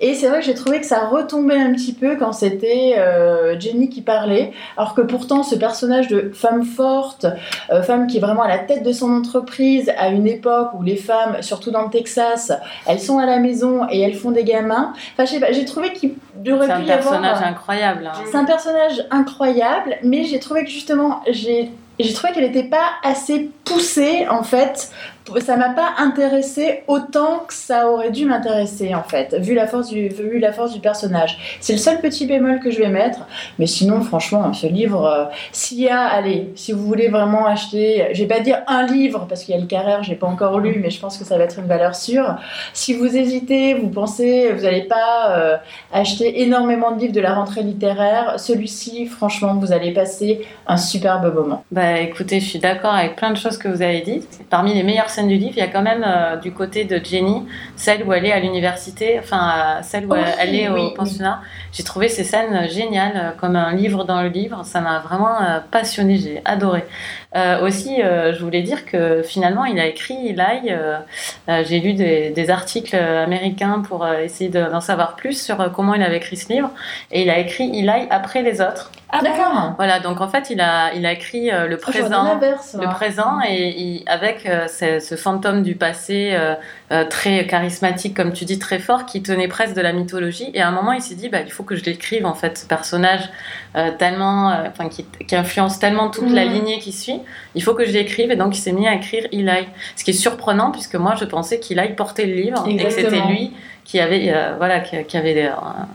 Et c'est vrai que j'ai trouvé que ça retombait un petit peu quand c'était euh, Jenny qui parlait, alors que pourtant ce personnage de femme forte, euh, femme qui est vraiment à la tête de son entreprise, à une époque où les femmes, surtout dans le Texas, elles sont à la maison et elles font des gamins. Enfin, je sais pas, j'ai trouvé qu'il aurait C'est un pu y avoir... personnage incroyable. hein. C'est un personnage incroyable, mais j'ai trouvé que justement, j'ai j'ai trouvé qu'elle n'était pas assez poussée en fait ça m'a pas intéressé autant que ça aurait dû m'intéresser en fait, vu la force du, vu la force du personnage. C'est le seul petit bémol que je vais mettre, mais sinon franchement, ce livre, euh, s'il y a, allez, si vous voulez vraiment acheter, je vais pas dire un livre parce qu'il y a le Carrère, j'ai pas encore lu, mais je pense que ça va être une valeur sûre. Si vous hésitez, vous pensez, vous n'allez pas euh, acheter énormément de livres de la rentrée littéraire, celui-ci, franchement, vous allez passer un superbe moment. Bah écoutez, je suis d'accord avec plein de choses que vous avez dites. Parmi les meilleures du livre, il y a quand même euh, du côté de Jenny, celle où elle est à l'université, enfin celle où elle est au oui. pensionnat. J'ai trouvé ces scènes géniales, euh, comme un livre dans le livre. Ça m'a vraiment euh, passionnée, j'ai adoré. Euh, aussi, euh, je voulais dire que finalement, il a écrit Eli. euh, euh, J'ai lu des, des articles américains pour euh, essayer de- d'en savoir plus sur euh, comment il avait écrit ce livre. Et il a écrit Eli après les autres. Ah, D'accord. Voilà, donc en fait, il a, il a écrit euh, le j'aurais présent. Le présent et il- avec euh, ce, ce fantôme du passé euh, très charismatique, comme tu dis, très fort, qui tenait presque de la mythologie. Et à un moment, il s'est dit, bah, il faut que je l'écrive en fait, ce personnage euh, tellement, euh, enfin, qui, qui influence tellement toute la Mhm. lignée qui suit. Il faut que je l'écrive et donc il s'est mis à écrire Eli. Ce qui est surprenant puisque moi, je pensais qu'Eli portait le livre et que c'était lui qui avait, voilà, qui, qui avait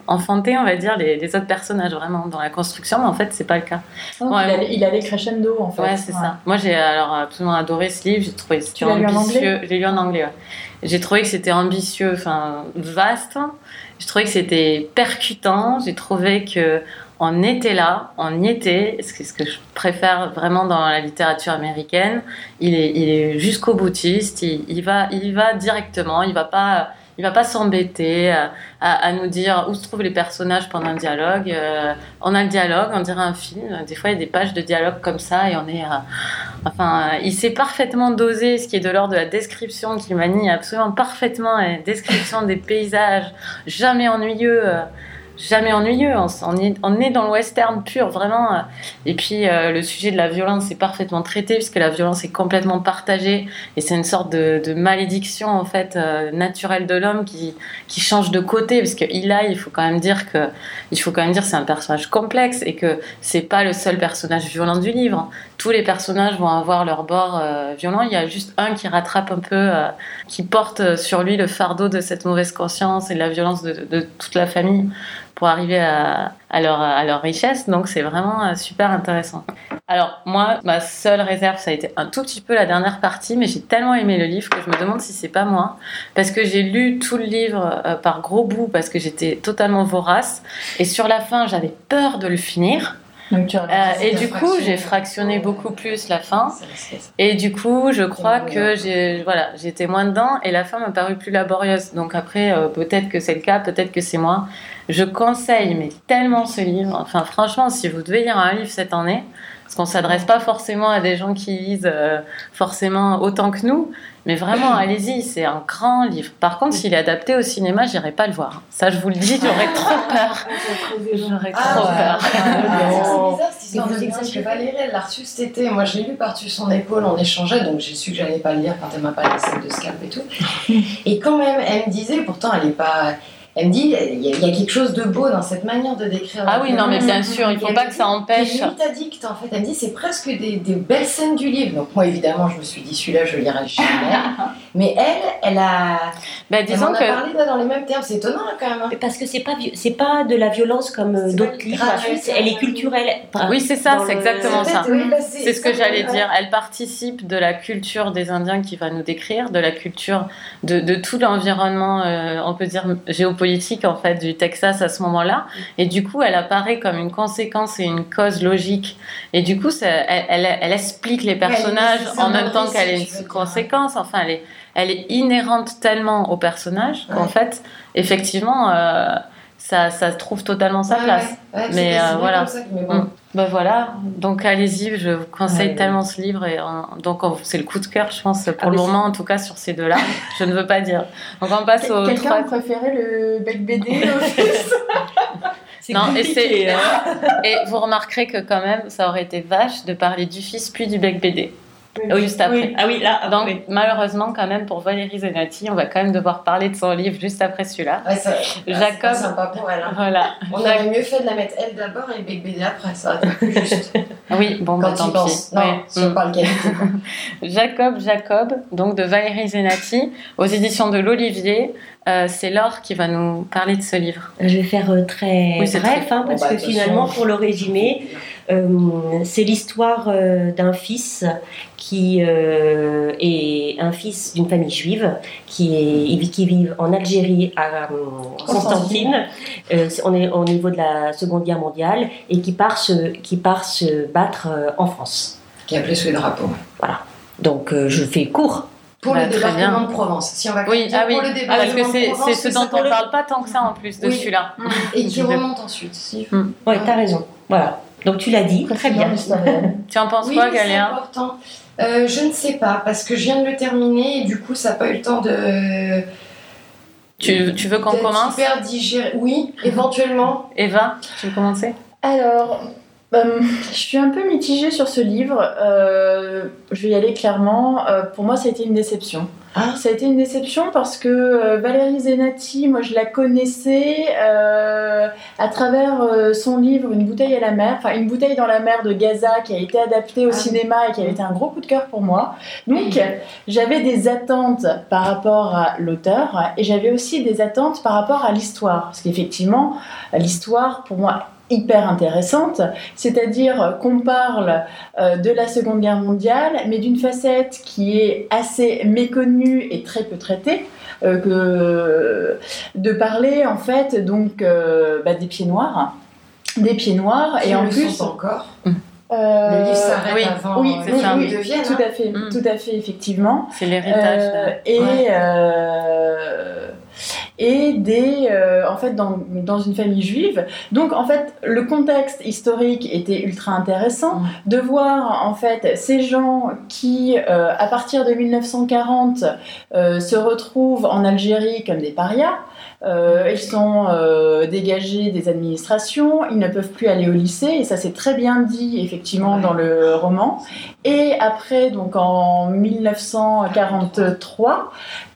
enfanté, on va dire, les, les autres personnages vraiment dans la construction, mais en fait, c'est pas le cas. Ouais. il, allait, il allait crescendo en fait. Ouais, c'est ça. Moi, j'ai alors absolument adoré ce livre. J'ai trouvé c'était ambitieux. J'ai lu en anglais. ouais. J'ai trouvé que c'était ambitieux, enfin vaste. J'ai trouvé que c'était percutant. J'ai trouvé que on était là, on y était. Ce que, je préfère vraiment dans la littérature américaine. Il est, jusqu'au boutiste. Il, il va, il va directement. Il va pas. Il va pas s'embêter à nous dire où se trouvent les personnages pendant un dialogue. Euh, on a le dialogue, on dirait un film. Des fois, il y a des pages de dialogue comme ça et on est. euh, Enfin, euh, il sait parfaitement doser ce qui est de l'ordre de la description, qu'il manie absolument parfaitement la description des paysages, jamais ennuyeux. euh, Jamais ennuyeux, on, est, dans le western pur, vraiment. euh. Et puis le sujet de la violence est parfaitement traité, puisque la violence est complètement partagée, et c'est une sorte de, malédiction en fait naturelle de l'homme qui, change de côté, parce que Eli, il faut quand même dire que, faut quand même dire, c'est un personnage complexe et que c'est pas le seul personnage violent du livre tous les personnages vont avoir leur bord euh, violent. Il y a juste un qui rattrape un peu, euh, qui porte sur lui le fardeau de cette mauvaise conscience et de la violence de, toute la famille pour arriver à, à leur, à leur richesse. Donc c'est vraiment euh, super intéressant. Alors moi, ma seule réserve, ça a été un tout petit peu la dernière partie, mais j'ai tellement aimé le livre que je me demande si c'est pas moi, parce que j'ai lu tout le livre euh, par gros bouts, parce que j'étais totalement vorace, et sur la fin, j'avais peur de le finir. Donc Euh, et du coup, j'ai fractionné beaucoup plus la fin. Et du coup, je crois Ouais. que j'ai, voilà, j'étais moins dedans et la fin m'a paru plus laborieuse. Donc après, euh, peut-être que c'est le cas, peut-être que c'est moi. Je conseille, mais tellement ce livre. Enfin, franchement, si vous devez lire un livre cette année, parce qu'on s'adresse pas forcément à des gens qui lisent euh, forcément autant que nous, mais vraiment, allez-y, c'est un grand livre. Par contre, s'il est adapté au cinéma, j'irai pas le voir. Ça, je vous le dis, j'aurais trop peur. J'aurais Ah, trop ouais. peur. Ah, c'est bizarre cette histoire. Valérie, elle l'a reçu cet été. Moi, je l'ai lu par-dessus son épaule, on échangeait, donc j'ai su que j'allais pas le lire quand elle m'a pas laissé de scalp et tout. Et quand même, elle me disait, pourtant, elle est pas. Elle me dit, il y, a- il y a quelque chose de beau dans cette manière de décrire. Ah oui, non, mais bien sûr, il faut Et pas elle que ça empêche. Limite addict en fait. Elle me dit c'est presque des, des belles scènes du livre. Donc moi évidemment je me suis dit celui-là je le lirai jamais. mais elle, elle a. Bah, Elle disons m'en a que parlé là, dans les mêmes termes. C'est étonnant quand même. hein. Parce que c'est pas c'est pas de la violence comme euh, C'est d'autres livres. c'est- Elle est culturelle. Enfin, Oui, c'est ça, c'est le- exactement ça. Oui, bah, C'est ce que j'allais dire. Elle participe de la culture des Indiens qui va nous décrire, de la culture de, de tout l'environnement, euh, on peut dire géopolitique en fait, du Texas à ce moment-là. Et du coup, elle apparaît comme une conséquence et une cause logique. Et du coup, ça- elle, elle, elle explique les personnages en même temps qu'elle est une conséquence. Enfin, elle est, elle est inhérente tellement au personnage qu'en Ouais. fait, effectivement, euh, ça, ça trouve totalement sa Ouais, place. ouais, ouais, Mais, euh, voilà. comme ça que- mais bon. Ben voilà, donc allez-y, je vous conseille Ouais. tellement ce livre et euh, donc on- c'est le coup de cœur, je pense, pour Ah, le moment en tout cas sur ces deux-là. je ne veux pas dire. Donc on passe au Quelqu'un trois. a préféré le bec BD au fils C'est Non, et hein. Et vous remarquerez que quand même, ça aurait été vache de parler du fils puis du bec BD. Oui, juste après. oui. Ah oui, là. Donc, oui. malheureusement, quand même, pour Valérie Zenati, on va quand même devoir parler de son livre juste après celui-là. Ouais, ça, Jacob. pas sympa pour elle. hein. Voilà. On Jac- aurait mieux fait de la mettre elle d'abord et Bec BD après, ça aurait été plus juste. Oui, bon, bah, Quand tant tu penses. pis. Non, Ouais. si on parle qualité. Jacob, Jacob, donc de Valérie Zenati, aux éditions de l'Olivier. Euh, c'est Laure qui va nous parler de ce livre. Je vais faire euh, très Oui, c'est bref, très- hein, parce Bon, bah, que finalement, pour le résumer, euh, c'est l'histoire euh, d'un fils qui euh, est un fils d'une famille juive qui, est, qui vit en Algérie à euh, Constantine. Euh, on est au niveau de la Seconde Guerre mondiale et qui part se, qui part se battre euh, en France. Qui a appelé sous les drapeaux. Donc euh, je fais court. Pour Bah, le débarquement de Provence. Si on va Oui, ah oui, pour le Ah, débarquement parce que de c'est Provence, c'est ce dont on peut- parle pas tant que ça en plus de Oui. celui-là. Et qui remonte ensuite. Si. Ouais, t'as raison. Voilà. Donc tu l'as dit, très bien. Tu en penses Oui, quoi, Galéa important. Euh, je ne sais pas, parce que je viens de le terminer et du coup, ça n'a pas eu le temps de. tu, tu veux qu'on commence Super. Oui, éventuellement. Eva, tu veux commencer? Alors, euh, je suis un peu mitigée sur ce livre. Euh, je vais y aller clairement. Euh, pour moi, ça a été une déception. Ah. Ça a été une déception parce que euh, Valérie Zenati, moi, je la connaissais à travers son livre Une bouteille à la mer, enfin Une bouteille dans la mer de Gaza, qui a été adapté au Ah. cinéma et qui avait été un gros coup de cœur pour moi. Donc, j'avais des attentes par rapport à l'auteur et j'avais aussi des attentes par rapport à l'histoire. Parce qu'effectivement, l'histoire, pour moi, hyper intéressante, c'est-à-dire qu'on parle euh, de la Seconde Guerre mondiale, mais d'une facette qui est assez méconnue et très peu traitée, euh, que de parler en fait donc euh, bah, des pieds noirs, des pieds noirs et en le plus sont encore. euh, Le livre s'arrête oui, avant oui, euh, ça. deviennent. tout hein. à fait, Mm. tout à fait effectivement. C'est l'héritage. Euh, de- et Ouais. Et des euh, en fait dans, dans une famille juive donc en fait le contexte historique était ultra intéressant Mm. de voir en fait ces gens qui euh, à partir de 1940 euh, se retrouvent en Algérie comme des parias ils sont dégagés des administrations, ils ne peuvent plus aller au lycée, et ça c'est très bien dit effectivement Ouais. dans le roman. Et après, donc en 1943,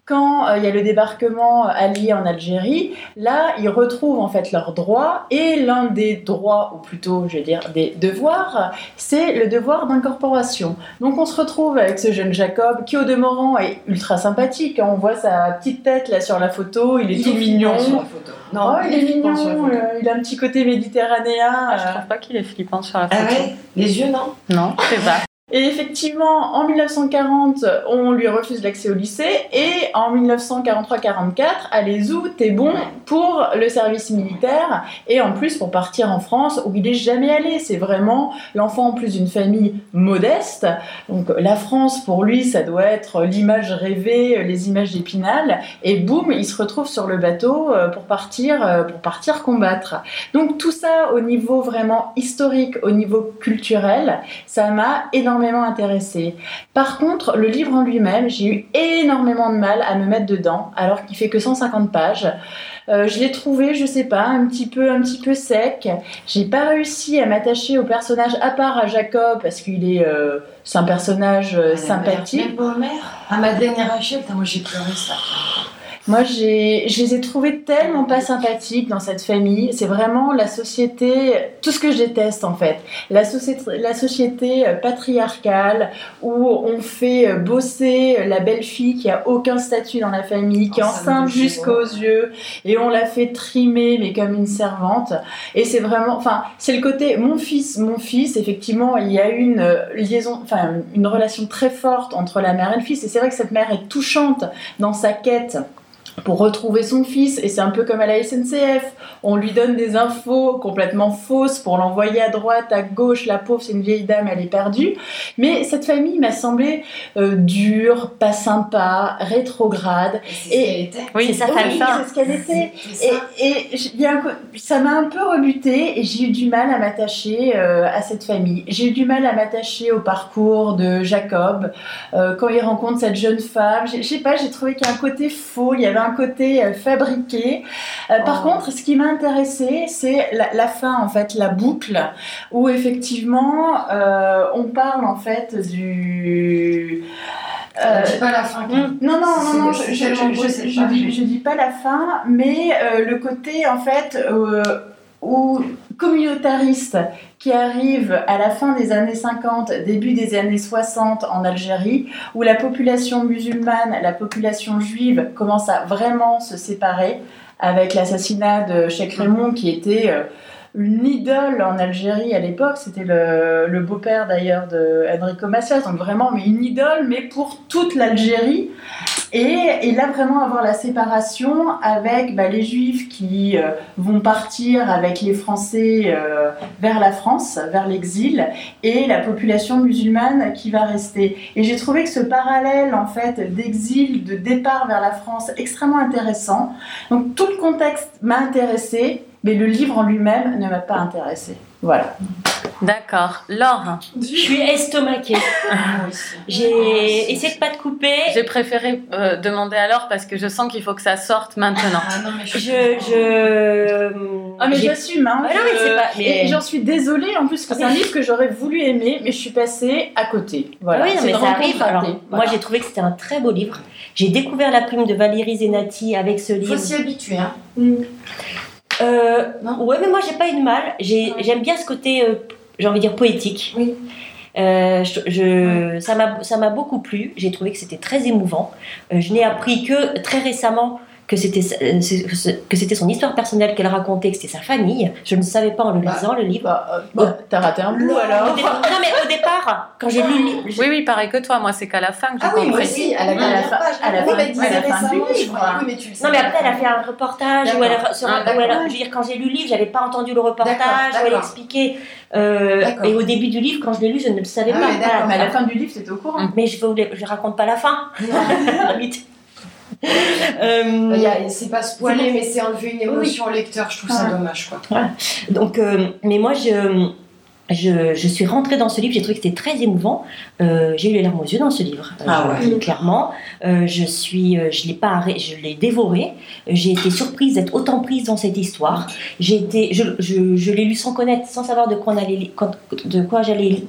quand euh, il y a le débarquement allié en Algérie, là, ils retrouvent en fait leurs droits et l'un des droits, ou plutôt, je vais dire, des devoirs, c'est le devoir d'incorporation. Donc on se retrouve avec ce jeune Jacob qui, au demeurant, est ultra sympathique. hein. On voit sa petite tête là sur la photo, il est tout mignon. flippant sur la photo. Oh, il est flippant sur la mignon, photo. euh, il a un petit côté méditerranéen. Ah, je euh. trouve pas qu'il est flippant sur la Ah photo. ouais? Les yeux, non? Non, sais pas. Et effectivement, en 1940, on lui refuse l'accès au lycée, et en 1943-44, allez où t'es bon pour le service militaire, et en plus pour partir en France où il est jamais allé. C'est vraiment l'enfant en plus d'une famille modeste. Donc la France, pour lui, ça doit être l'image rêvée, les images d'Épinal, et boum, il se retrouve sur le bateau euh, pour partir, euh, pour partir combattre. Donc tout ça au niveau vraiment historique, au niveau culturel, ça m'a énormément intéressée. Par contre, le livre en lui-même, j'ai eu énormément de mal à me mettre dedans, alors qu'il fait que 150 pages. Euh, je l'ai trouvé, je sais pas, un petit peu, un petit peu sec. J'ai pas réussi à m'attacher au personnage à part à Jacob parce qu'il est, euh, c'est un personnage euh, sympathique. Même pas Homer. À Madeleine et Rachel, putain, moi j'ai pleuré ça. Moi, je les ai trouvés tellement pas sympathiques dans cette famille. C'est vraiment la société, tout ce que je déteste en fait. La société, la société euh, patriarcale où on fait euh, bosser la belle-fille qui a aucun statut dans la famille, qui est Oh, ça enceinte jusqu'aux yeux, et on la fait trimer mais comme une servante. Et c'est vraiment, enfin, c'est le côté mon fils, mon fils. Effectivement, il y a une euh, liaison, enfin, une relation très forte entre la mère et le fils. Et c'est vrai que cette mère est touchante dans sa quête pour retrouver son fils et c'est un peu comme à la SNCF on lui donne des infos complètement fausses pour l'envoyer à droite à gauche la pauvre c'est une vieille dame elle est perdue mais cette famille m'a semblé euh, dure pas sympa rétrograde C'est ce Et- qu'elle était. Oui, C'est sa Oui, c'est ce qu'elle était C'est et, ça. et j- il y a un co- ça m'a un peu rebuté et j'ai eu du mal à m'attacher euh, à cette famille. J'ai eu du mal à m'attacher au parcours de Jacob euh, quand il rencontre cette jeune femme. Je sais pas, j'ai trouvé qu'il y a un côté faux. Il y avait un un côté euh, fabriqué. Euh, Par Oh. contre, ce qui m'a intéressé, c'est la, la fin, en fait, la boucle, où effectivement, euh, on parle en fait du. euh, dis pas la fin. non, non, non, non, C'est- je, je, je, je- je dis, je dis pas la fin, mais euh, le côté en fait euh, où communautariste qui arrive à la fin des années 50, début des années 60 en Algérie, où la population musulmane, la population juive commence à vraiment se séparer avec l'assassinat de Cheikh Raymond qui était euh, une idole en Algérie à l'époque, c'était le, le beau-père d'ailleurs de Enrico Macias, donc vraiment mais une idole, mais pour toute l'Algérie. Et, là vraiment avoir la séparation avec bah, les Juifs qui euh, vont partir avec les Français euh, vers la France, vers l'exil, et la population musulmane qui va rester. Et j'ai trouvé que ce parallèle en fait d'exil, de départ vers la France, extrêmement intéressant. Donc tout le contexte m'a intéressé, mais le livre en lui-même ne m'a pas intéressé. Voilà. D'accord. Laure, Je suis estomaquée. J'ai essayé de pas te couper. j'ai préféré euh, demander à Laure parce que je sens qu'il faut que ça sorte maintenant. Ah non, mais je Je, je. Ah mais j'assume, hein. Ah non, mais pas- mais- Et j'en suis désolée en plus que c'est un livre que j'aurais voulu aimer, mais je suis passée à côté. Voilà. oui, non, mais ça arrive. Alors. Moi, j'ai trouvé que c'était un très beau livre. J'ai découvert la plume de Valérie Zenati avec ce livre. faut s'y habituer. Hein. Euh, Non. ouais, mais moi, j'ai pas eu de mal. J'ai- J'aime bien ce côté, euh, j'ai envie de dire, poétique. Oui. Euh, je, je- ça m'a ça m'a beaucoup plu. J'ai trouvé que c'était très émouvant. Euh, je n'ai appris que très récemment que c'était euh, que c'était son histoire personnelle qu'elle racontait, que c'était sa famille. Je ne savais pas en le Bah. lisant le livre. Bah, euh, bah, t'as raté un bout Au alors. départ- non mais au départ, quand j'ai lu le livre, Oui, oui, pareil que toi. Moi, c'est qu'à la fin que j'ai Ah oui, moi aussi, à la À la fin- page. à la Oui, fin- mais du récemment, je livre. crois. Oui, mais tu le sais. Non mais après elle a fait un reportage où elle Ah, où d'accord. je veux dire quand j'ai lu le livre j'avais pas entendu le reportage où elle d'accord. expliquait euh, et au début du livre quand je l'ai lu je ne le savais Ah pas. Mais à la fin du livre, c'était au courant. mais je ne je raconte pas la fin Euh, C'est pas spoiler, mais c'est enlever une émotion au lecteur. Je trouve ça Ouais. dommage. Quoi. donc euh, mais moi je je, je suis rentrée dans ce livre, j'ai trouvé que c'était très émouvant. Euh, j'ai eu les larmes aux yeux dans ce livre, euh, Ah clairement. Euh, je suis, je l'ai pas, je l'ai dévoré. J'ai été surprise d'être autant prise dans cette histoire. J'ai été, je, je, je l'ai lu sans connaître, sans savoir de quoi on allait, li- quand- de quoi j'allais,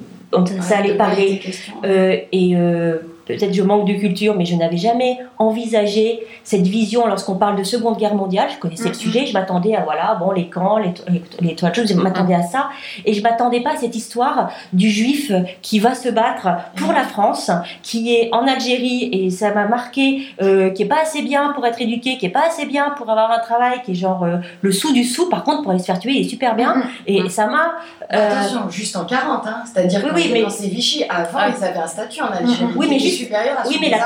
ça allait Ouais, parler. Euh, et euh, peut-être je manque de culture, mais je n'avais jamais envisagé cette vision lorsqu'on parle de Seconde Guerre mondiale. Je connaissais le sujet, je m'attendais à voilà, bon, les camps, les, to- les, les toiles chaudes, je m'attendais à ça. Et je m'attendais pas à cette histoire du juif qui va se battre pour la France, qui est en Algérie, et ça m'a marqué, euh, qui est pas assez bien pour être éduqué, qui est pas assez bien pour avoir un travail, qui est genre euh, le sou du sou, par contre, pour aller se faire tuer, il est super bien. Et ça m'a. euh, Attention, juste en 40, hein. c'est-à-dire Oui, que oui, mais- dans ces Vichy, avant, ils avaient un statut en Algérie. Oui, mais juste- à oui, mais la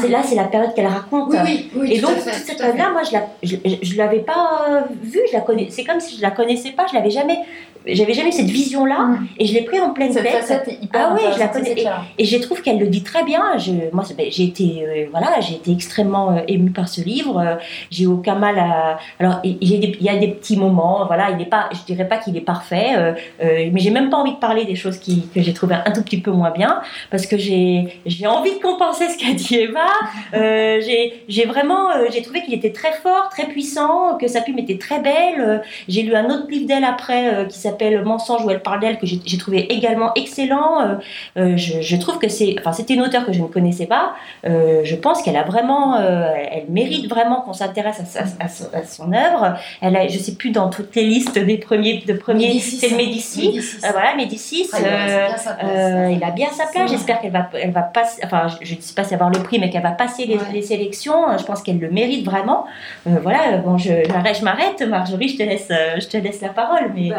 c'est là, c'est la période qu'elle raconte. Oui, oui, oui. Et tout donc, à fait, toute cette période-là, moi, je je l'avais pas vue, je la connais. C'est comme si je la connaissais pas, je l'avais jamais, j'avais jamais eu cette vision-là, Mm. et je l'ai pris en pleine Cette tête. facette est hyper Ah oui, je la connais. clair. Et je trouve qu'elle le dit très bien. Je, moi, ben, j'ai été, euh, voilà, j'ai été extrêmement euh, émue par ce livre. Euh, j'ai aucun mal à. Alors, il y, a des- petits moments. Voilà, il n'est pas, je dirais pas qu'il est parfait, euh, mais j'ai même pas envie de parler des choses qui, que j'ai trouvé un tout petit peu moins bien, parce que j'ai, j'ai envie de compenser ce qu'a dit Eva. J'ai, j'ai vraiment, j'ai trouvé qu'il était très fort, très puissant, que sa plume était très belle. J'ai lu un autre livre d'elle après qui s'appelle Mensonge où elle parle d'elle que j'ai, trouvé également excellent. Euh, euh, je, je trouve que c'est, enfin, c'était une auteure que je ne connaissais pas. Euh, je pense qu'elle a vraiment, euh, elle mérite vraiment qu'on s'intéresse à, sa- à son- à son œuvre. Elle a, je sais plus dans toutes les listes des premiers, de premiers, c'est le. Médicis. Médicis. Euh, voilà, Médicis. Ah, il place. euh, il a bien sa place. J'espère qu'elle va, elle va passer. Enfin, je ne sais pas si avoir le prix, mais qu'elle va passer les, Ouais. les sélections. Je pense qu'elle le mérite vraiment. Voilà. Bon, je, je m'arrête, Marjorie. Je te laisse, je te laisse la parole. Mais Bah,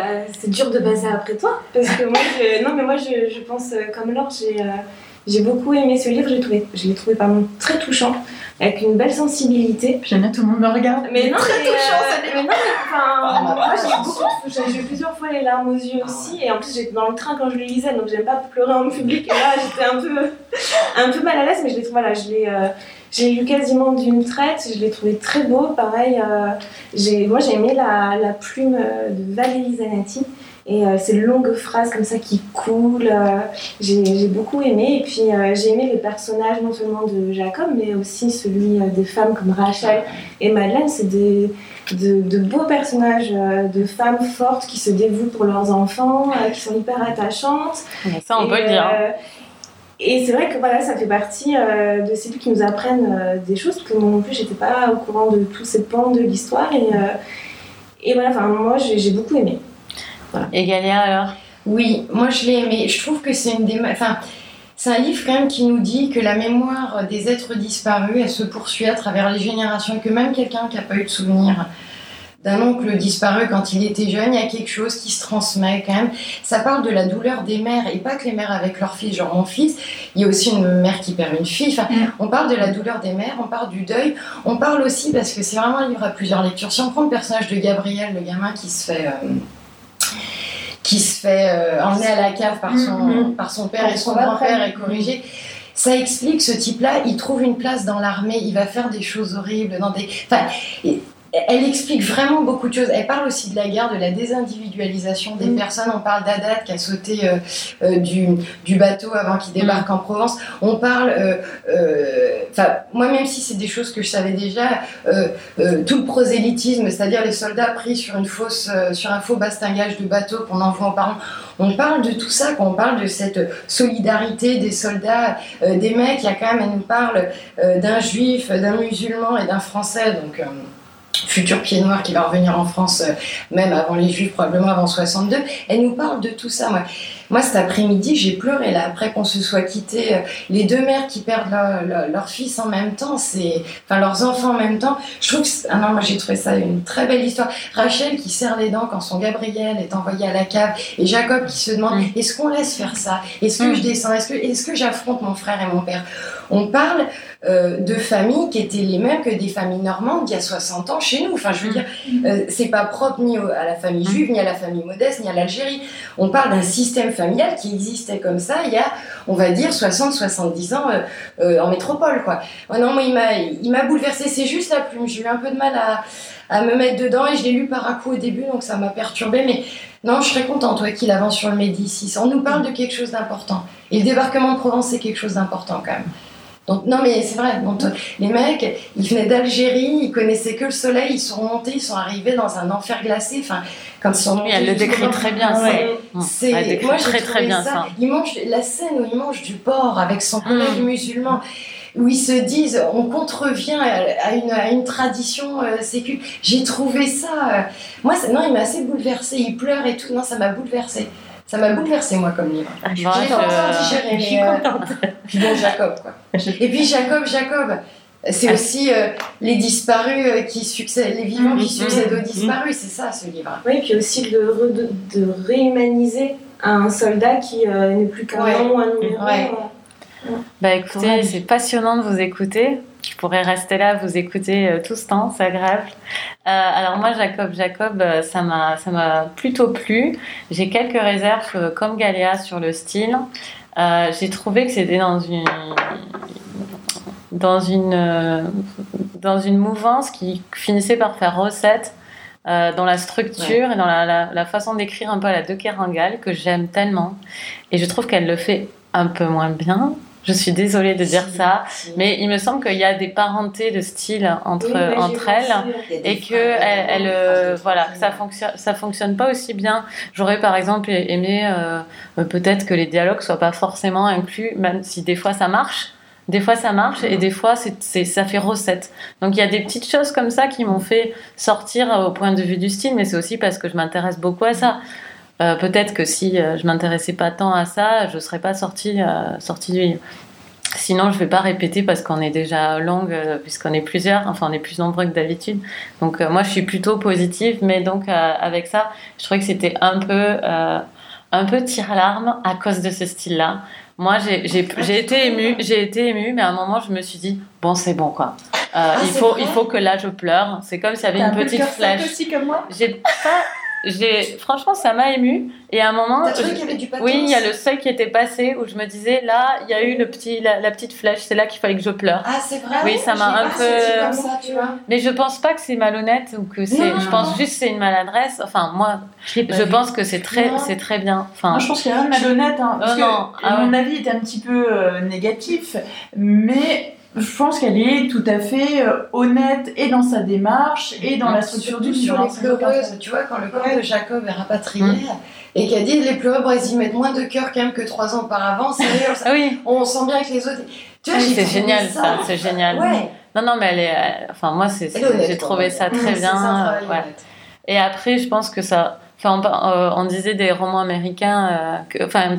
c'est dur de passer après toi parce que moi je, non mais moi je, je pense euh, comme Laure j'ai euh, j'ai beaucoup aimé ce livre j'ai trouvé je l'ai trouvé pardon très touchant avec une belle sensibilité J'aime bien tout le monde me regarde. mais non Très touchant, euh, ce mais non mais enfin moi j'ai beaucoup j'ai j'ai eu plusieurs fois les larmes aux yeux aussi et en plus j'étais dans le train quand je le lisais donc j'aime pas pleurer en public et là j'étais un peu un peu mal à l'aise mais je l'ai trouvé voilà je l'ai euh, j'ai lu quasiment d'une traite, je l'ai trouvé très beau. Pareil, euh, j'ai, moi j'ai aimé la, la plume de Valérie Zanatti. Et euh, ces longues phrases comme ça qui coulent, euh, j'ai beaucoup aimé. Et puis euh, j'ai aimé les personnages non seulement de Jacob, mais aussi celui euh, des femmes comme Rachel et Madeleine. C'est de, de beaux personnages de femmes fortes qui se dévouent pour leurs enfants, qui sont hyper attachantes. Ça, on Et, peut le dire. euh, et c'est vrai que voilà, ça fait partie euh, de ces livres qui nous apprennent euh, des choses, parce que moi non plus, j'étais pas au courant de tous ces pans de l'histoire. Et, euh, et voilà, enfin, moi, j'ai j'ai beaucoup aimé. Et Galia, alors? Oui, moi je l'ai aimé. Je trouve que c'est une des. Enfin, c'est un livre quand même qui nous dit que la mémoire des êtres disparus, elle se poursuit à travers les générations et que même quelqu'un qui n'a pas eu de souvenir d'un oncle disparu quand il était jeune, il y a quelque chose qui se transmet quand même. Ça parle de la douleur des mères et pas que les mères avec leur fils, genre mon fils. Il y a aussi une mère qui perd une fille. Enfin, on parle de la douleur des mères, on parle du deuil. On parle aussi parce que c'est vraiment un livre à plusieurs lectures. Si on prend le personnage de Gabriel, le gamin qui se fait euh, qui se fait euh, emmener à la cave par son, Mhm. par son père et son son père. grand-père et corrigé. Ça explique ce type-là, il trouve une place dans l'armée, il va faire des choses horribles dans des. Enfin, elle explique vraiment beaucoup de choses. Elle parle aussi de la guerre, de la désindividualisation des Mhm. personnes. On parle d'Adat qui a sauté euh, euh, du, du bateau avant qu'il débarque en Provence. On parle, euh, euh, moi même si c'est des choses que je savais déjà, tout le prosélytisme, c'est-à-dire les soldats pris sur une fausse, sur un faux bastingage de bateau qu'on envoie aux parents. On parle de tout ça, quand on parle de cette solidarité des soldats, des mecs. Il y a quand même, elle nous parle d'un juif, d'un musulman et d'un français, donc. Futur pied noir qui va revenir en France, euh, même avant les Juifs, probablement avant 62. Elle nous parle de tout ça. Moi, moi cet après-midi, j'ai pleuré là, après qu'on se soit quitté. euh, les deux mères qui perdent leur, leur- leur fils en même temps, c'est, enfin leurs enfants en même temps. Je trouve que, c'est- ah non, moi j'ai trouvé ça une très belle histoire. Rachel qui serre les dents quand son Gabriel est envoyé à la cave et Jacob qui se demande Mm. est-ce qu'on laisse faire ça? Est-ce que Mm. je descends? Est-ce que, est-ce que j'affronte mon frère et mon père? On parle euh, de familles qui étaient les mêmes que des familles normandes il y a 60 ans chez nous. Enfin, je veux dire, euh, c'est pas propre ni à la famille juive, ni à la famille modeste, ni à l'Algérie. On parle d'un système qui existait comme ça il y a, on va dire, 60-70 ans euh, euh, en métropole, quoi. Oh non, moi, il m'a, bouleversé. C'est juste la plume. J'ai eu un peu de mal à, me mettre dedans et je l'ai lu par à coup au début, donc ça m'a perturbé. Mais non, je serais contente, toi, qu'il avance sur le Médicis. On nous parle de quelque chose d'important. Et le débarquement de Provence, c'est quelque chose d'important quand même. Donc, non, mais c'est vrai. Donc, les mecs, ils venaient d'Algérie, ils connaissaient que le soleil, ils sont montés, ils sont arrivés dans un enfer glacé. Enfin, quand ils sont montés. Oui, elle le décrit très bien. Ouais. C'est moi très, très bien ça. ça. Il mange la scène où il mange du porc avec son collègue Mm. musulman. Où ils se disent, on contrevient à une, à une tradition euh, sécu. J'ai trouvé ça. euh, moi, ça- non, il m'a assez bouleversé. Il pleure et tout. Non, ça m'a bouleversé. Ça m'a bouleversé, moi, comme livre. Bon, J'ai encore je- digéré, Je suis euh, contente. puis bon, Jacob, quoi. Et puis Jacob, Jacob. C'est aussi euh, les disparus euh, qui succèdent, les vivants qui Mhm. succèdent aux disparus. C'est ça, ce livre. Oui, puis aussi de, re- de, de réhumaniser un soldat qui euh, n'est plus qu'un Ouais. nom ou un numéro. Ouais. euh. Bah écoutez, c'est passionnant de vous écouter. Je pourrais rester là, vous écouter euh, tout ce temps, c'est agréable. Euh, alors moi, Jacob, Jacob, euh, ça m'a, ça m'a plutôt plu. J'ai quelques réserves, comme Galéa, sur le style. J'ai trouvé que c'était dans une, dans une, dans une mouvance qui finissait par faire recette. euh, dans la structure et dans la, la- la façon d'écrire un peu à la De Kerangal que j'aime tellement et je trouve qu'elle le fait un peu moins bien je suis désolée de dire Si, ça, si. mais il me semble qu'il y a des parentés de style entre, Oui, entre elles et que elle, elle, euh, voilà que ça fonctionne ça fonctionne pas aussi bien. J'aurais par exemple aimé euh, peut-être que les dialogues soient pas forcément inclus, même si des fois ça marche. Des fois ça marche et des fois c'est, ça fait recette. Donc il y a des petites choses comme ça qui m'ont fait sortir au point de vue du style, mais c'est aussi parce que je m'intéresse beaucoup à ça. Euh, peut-être que si euh, je m'intéressais pas tant à ça, je serais pas sortie, euh, sortie du livre. Sinon, je vais pas répéter parce qu'on est déjà longue, puisqu'on est plusieurs, enfin on est plus nombreux que d'habitude. Donc euh, moi, je suis plutôt positive, mais donc euh, avec ça, je trouvais que c'était un peu, euh, un peu tir à l'arme à cause de ce style-là. Moi, j'ai, j'ai été émue, j'ai été émue, mais à un moment, je me suis dit, bon, c'est bon quoi. Euh, il faut, il faut que là, je pleure. C'est comme s'il y avait un une petite flèche. aussi comme moi J'ai pas, franchement, ça m'a ému. Et à un moment, je- qu'il y avait du pathos oui, il y a le seuil qui était passé où je me disais, là, il y a eu le petit, la, la petite flèche, c'est là qu'il fallait que je pleure. Ah, c'est vrai Oui, ça m'a un pas peu- senti comme ça, tu vois. Mais je pense pas que c'est malhonnête ou que c'est. Non. Je pense juste que c'est une maladresse. Enfin, moi, Je pense que c'est très, Non. c'est très bien. Enfin, Moi, je pense qu'il y a rien de malhonnête. Hein, parce Non, que non, ah mon avis est un petit peu euh, négatif, mais je pense qu'elle est tout à fait euh, honnête et dans sa démarche et dans la structure du sur hein, les pleureuses, tu vois, quand le corps de Jacob est rapatrié et qu'elle dit les pleureuses, bon, elles y mettent moins de cœur quand même que trois ans auparavant, c'est vrai, ah oui, on sent bien que les autres. Tu vois, oui, j'ai c'est génial ça, c'est génial. Ouais, Non, non, mais elle est. euh, Enfin, moi, c'est, j'ai trouvé ça Mm, très bien. ça, euh, ouais. Et après, je pense que ça. Enfin, on, euh, disait des romans américains, euh, que- enfin,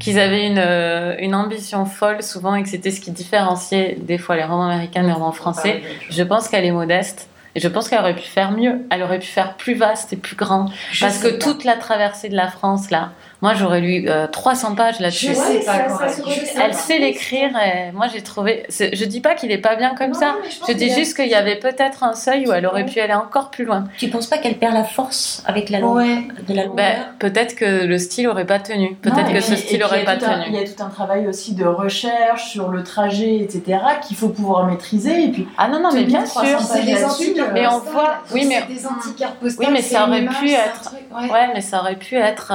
qu'ils avaient une, euh, une ambition folle souvent et que c'était ce qui différenciait des fois les romans américains des romans français. Je pense qu'elle est modeste. Et je pense qu'elle aurait pu faire mieux. Elle aurait pu faire plus vaste et plus grand. Je Parce que pas. toute la traversée de la France, là, moi j'aurais lu euh, 300 pages là-dessus. Ouais, Elle sait l'écrire et moi j'ai trouvé. Je dis pas qu'il est pas bien comme Non, ça. Je dis juste qu'il y avait peut-être un seuil où elle aurait pu aller encore plus loin. Tu penses pas qu'elle perd la force avec la longue Ouais. de la longueur? Ben, peut-être que le style aurait pas tenu. Peut-être que ce style aurait il y a pas tout un- Il tenu. y a tout un travail aussi de recherche sur le trajet, etc., qu'il faut pouvoir maîtriser. Et puis, Ah non, non, mais bien tenir 300 sûr. C'est des anticartes mais on voit- oui, mais-. Oui, mais ça aurait pu être- ouais. Ouais, mais ça aurait pu être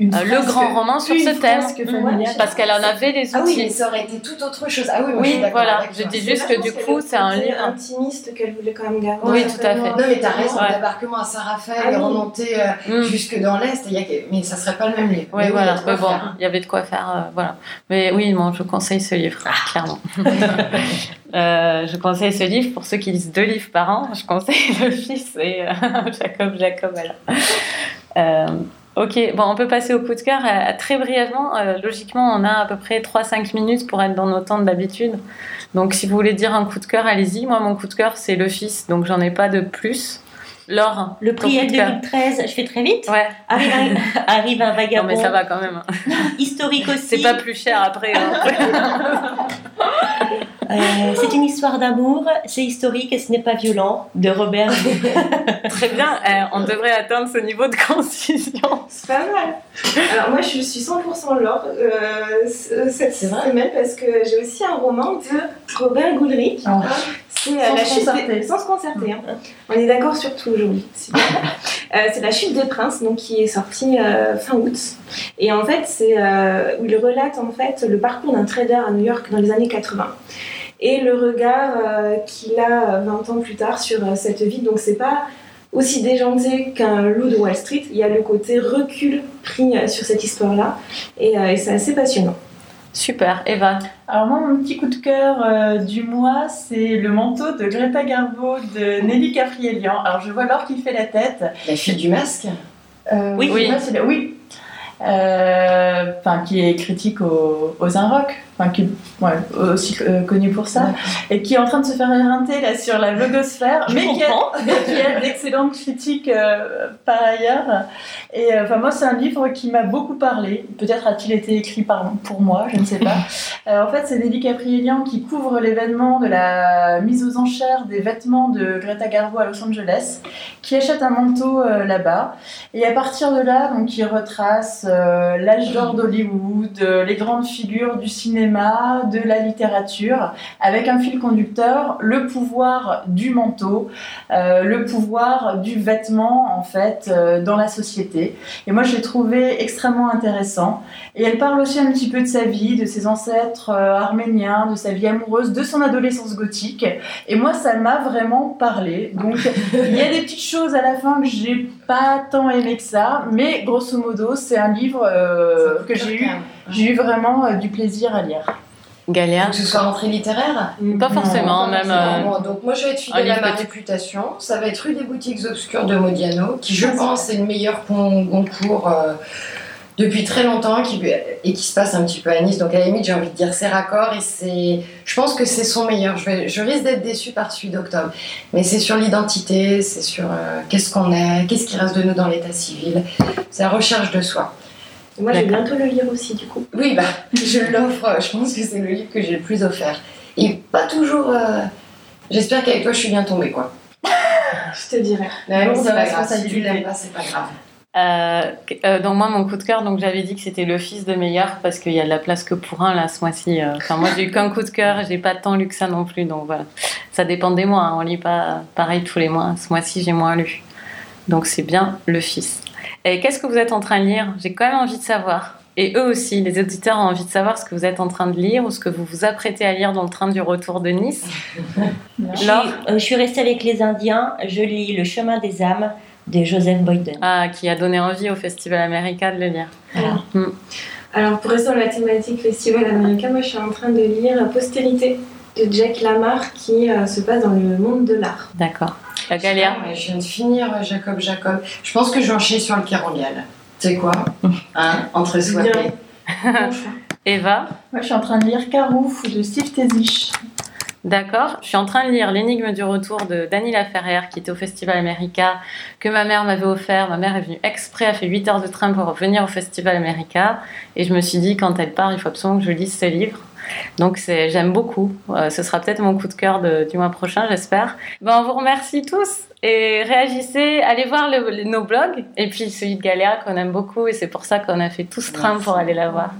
euh, le grand roman sur ce thème. Parce qu'elle en avait les Ah oui, mais outils. ça aurait été tout autre chose. Ah oui, moi, je suis Oui, voilà. Je dis juste que du coup, c'est un livre. intimiste qu'elle voulait quand même garder. Oui, tout à fait. Non, mais t'as raison, Ouais. le débarquement à Saint-Raphaël Ah remonté euh, Mm. jusque dans l'Est, il y a mais ça serait pas le même livre. Oui, Mais voilà. Mais bon, il y avait de quoi faire, euh, voilà. Mais oui, bon, je conseille ce livre, clairement. Euh, je conseille ce livre pour ceux qui lisent deux livres par an. Je conseille Le Fils et euh, Jacob, Jacob, voilà. Ok, bon, on peut passer au coup de cœur euh, très brièvement. Euh, logiquement, on a à peu près 3-5 minutes pour être dans nos temps d'habitude. Donc, si vous voulez dire un coup de cœur, allez-y. Moi, mon coup de cœur, c'est Le Fils, donc j'en ai pas de plus. Laure, Le prix coup est de cœur. 2013, je fais très vite. Ouais, Arrive un, arrive un non, vagabond mais ça va quand même. historique aussi. C'est pas plus cher après. hein. Euh, c'est une histoire d'amour, c'est historique et ce n'est pas violent, de Robert. Très bien, euh, on devrait atteindre ce niveau de concision. C'est pas mal. Alors moi je suis 100% Laure euh, cette semaine parce que j'ai aussi un roman de Robert Goulric. Ah. C'est euh, Sans la se chute concerter. des... sans se concerter. hein. On est d'accord sur tout aujourd'hui. Euh, c'est la chute des princes donc qui est sortie euh, fin août. Et en fait c'est euh, où il relate en fait le parcours d'un trader à New York dans les années 80 et le regard euh, qu'il a euh, 20 ans plus tard sur euh, cette vie. Donc c'est pas aussi déjanté qu'un loup de Wall Street. Il y a le côté recul pris euh, sur cette histoire-là et, euh, et c'est assez passionnant. Super, Eva. Alors moi, mon petit coup de cœur euh, du mois, c'est le manteau de Greta Garbo de Nelly Caprielian. Alors je vois Laure qui fait la tête. La fille du masque. Euh, Oui. oui, c'est la- oui. Euh, Enfin, qui est critique au- aux Inrock, enfin qui ouais, aussi euh, connu pour ça, et qui est en train de se faire éreinter là sur la blogosphère, mais qui, a, comprends. mais qui a d'excellentes critiques euh, par ailleurs. Et euh, enfin moi, c'est un livre qui m'a beaucoup parlé. Peut-être a-t-il été écrit par, pour moi, je ne sais pas. Euh, en fait, c'est Nelly Caprielian qui couvre l'événement de la mise aux enchères des vêtements de Greta Garbo à Los Angeles, qui achète un manteau là-bas. Et à partir de là, donc, il retrace l'âge d'or d'Hollywood, les grandes figures du cinéma, de la littérature, avec un fil conducteur, le pouvoir du manteau, euh, le pouvoir du vêtement, en fait, euh, dans la société. Et moi, je l'ai trouvé extrêmement intéressant. Et elle parle aussi un petit peu de sa vie, de ses ancêtres euh, arméniens, de sa vie amoureuse, de son adolescence gothique. Et moi, ça m'a vraiment parlé. Donc, il y a des petites choses à la fin que j'ai pas tant aimé que ça, mais grosso modo, c'est un livre euh, que j'ai eu, j'ai eu vraiment euh, du plaisir à lire. Galia. Que ce soit rentrée littéraire. Pas forcément, Non, même. euh, Donc moi je vais être fidèle à ma réputation. Ça va être rue des boutiques obscures de Modiano, qui je pense est le meilleur con- concours euh, depuis très longtemps qui, et qui se passe un petit peu à Nice. Donc à la limite j'ai envie de dire c'est raccord et c'est, je pense que c'est son meilleur. Je, vais, je risque d'être déçue par celui d'octobre, mais c'est sur l'identité, c'est sur euh, qu'est-ce qu'on est, qu'est-ce qui reste de nous dans l'état civil. C'est la recherche de soi. Et moi je vais bientôt le lire aussi du coup. Oui, bah, je l'offre. Je pense que c'est le livre que j'ai le plus offert. Et pas toujours. euh, J'espère qu'avec toi, je suis bien tombée, quoi. Je te dirai. Mais bon, Lourde c'est pas grave. Si tu responsabilité. l'aimes pas, c'est pas grave. Euh, euh, donc moi mon coup de cœur donc j'avais dit que c'était le fils de meilleur parce qu'il y a de la place que pour un là ce mois-ci euh. enfin moi j'ai eu qu'un coup de cœur j'ai pas tant lu que ça non plus donc voilà. Ça dépend des mois hein. on lit pas pareil tous les mois. Ce mois-ci j'ai moins lu. Donc c'est bien le fils. Et qu'est-ce que vous êtes en train de lire? J'ai quand même envie de savoir. Et eux aussi les auditeurs ont envie de savoir ce que vous êtes en train de lire ou ce que vous vous apprêtez à lire dans le train du retour de Nice. Je suis, Laure euh, je suis restée avec les Indiens. Je lis Le chemin des âmes de Joseph Boyden. ah, qui a donné envie au Festival America de le lire Voilà. Alors, pour rester dans la thématique Festival américain, moi je suis en train de lire Postérité de Jack Lamar qui euh, se passe dans le monde de l'art. d'accord la Galia Ouais, je viens de finir euh, Jacob Jacob. Je pense que je vais enchaîner sur le Carongal. Tu sais quoi? Hein, Entre soi. Eva? Moi, je suis en train de lire Carouf de Steve Tezich. D'accord. Je suis en train de lire L'énigme du retour de Dany Laferrière qui était au Festival America, que ma mère m'avait offert. Ma mère est venue exprès, a fait 8 heures de train pour venir au Festival America. Et je me suis dit, quand elle part, il faut absolument que je lise ce livre. Donc c'est, j'aime beaucoup. Euh, ce sera peut-être mon coup de cœur de- du mois prochain, j'espère. Ben, on vous remercie tous et réagissez. Allez voir le- le- nos blogs et puis celui de Galéa qu'on aime beaucoup et c'est pour ça qu'on a fait tout ce train pour aller la voir.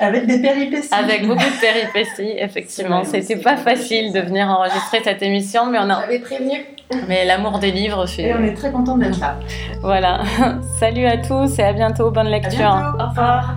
Avec des péripéties. Avec beaucoup de péripéties, effectivement. C'est C'était c'est pas facile de venir enregistrer cette émission, mais on a, J'avais prévenu. mais l'amour des livres Et fait. on est très content d'être là. Voilà. Salut à tous et à bientôt. Bonne À lecture. bientôt. Au revoir.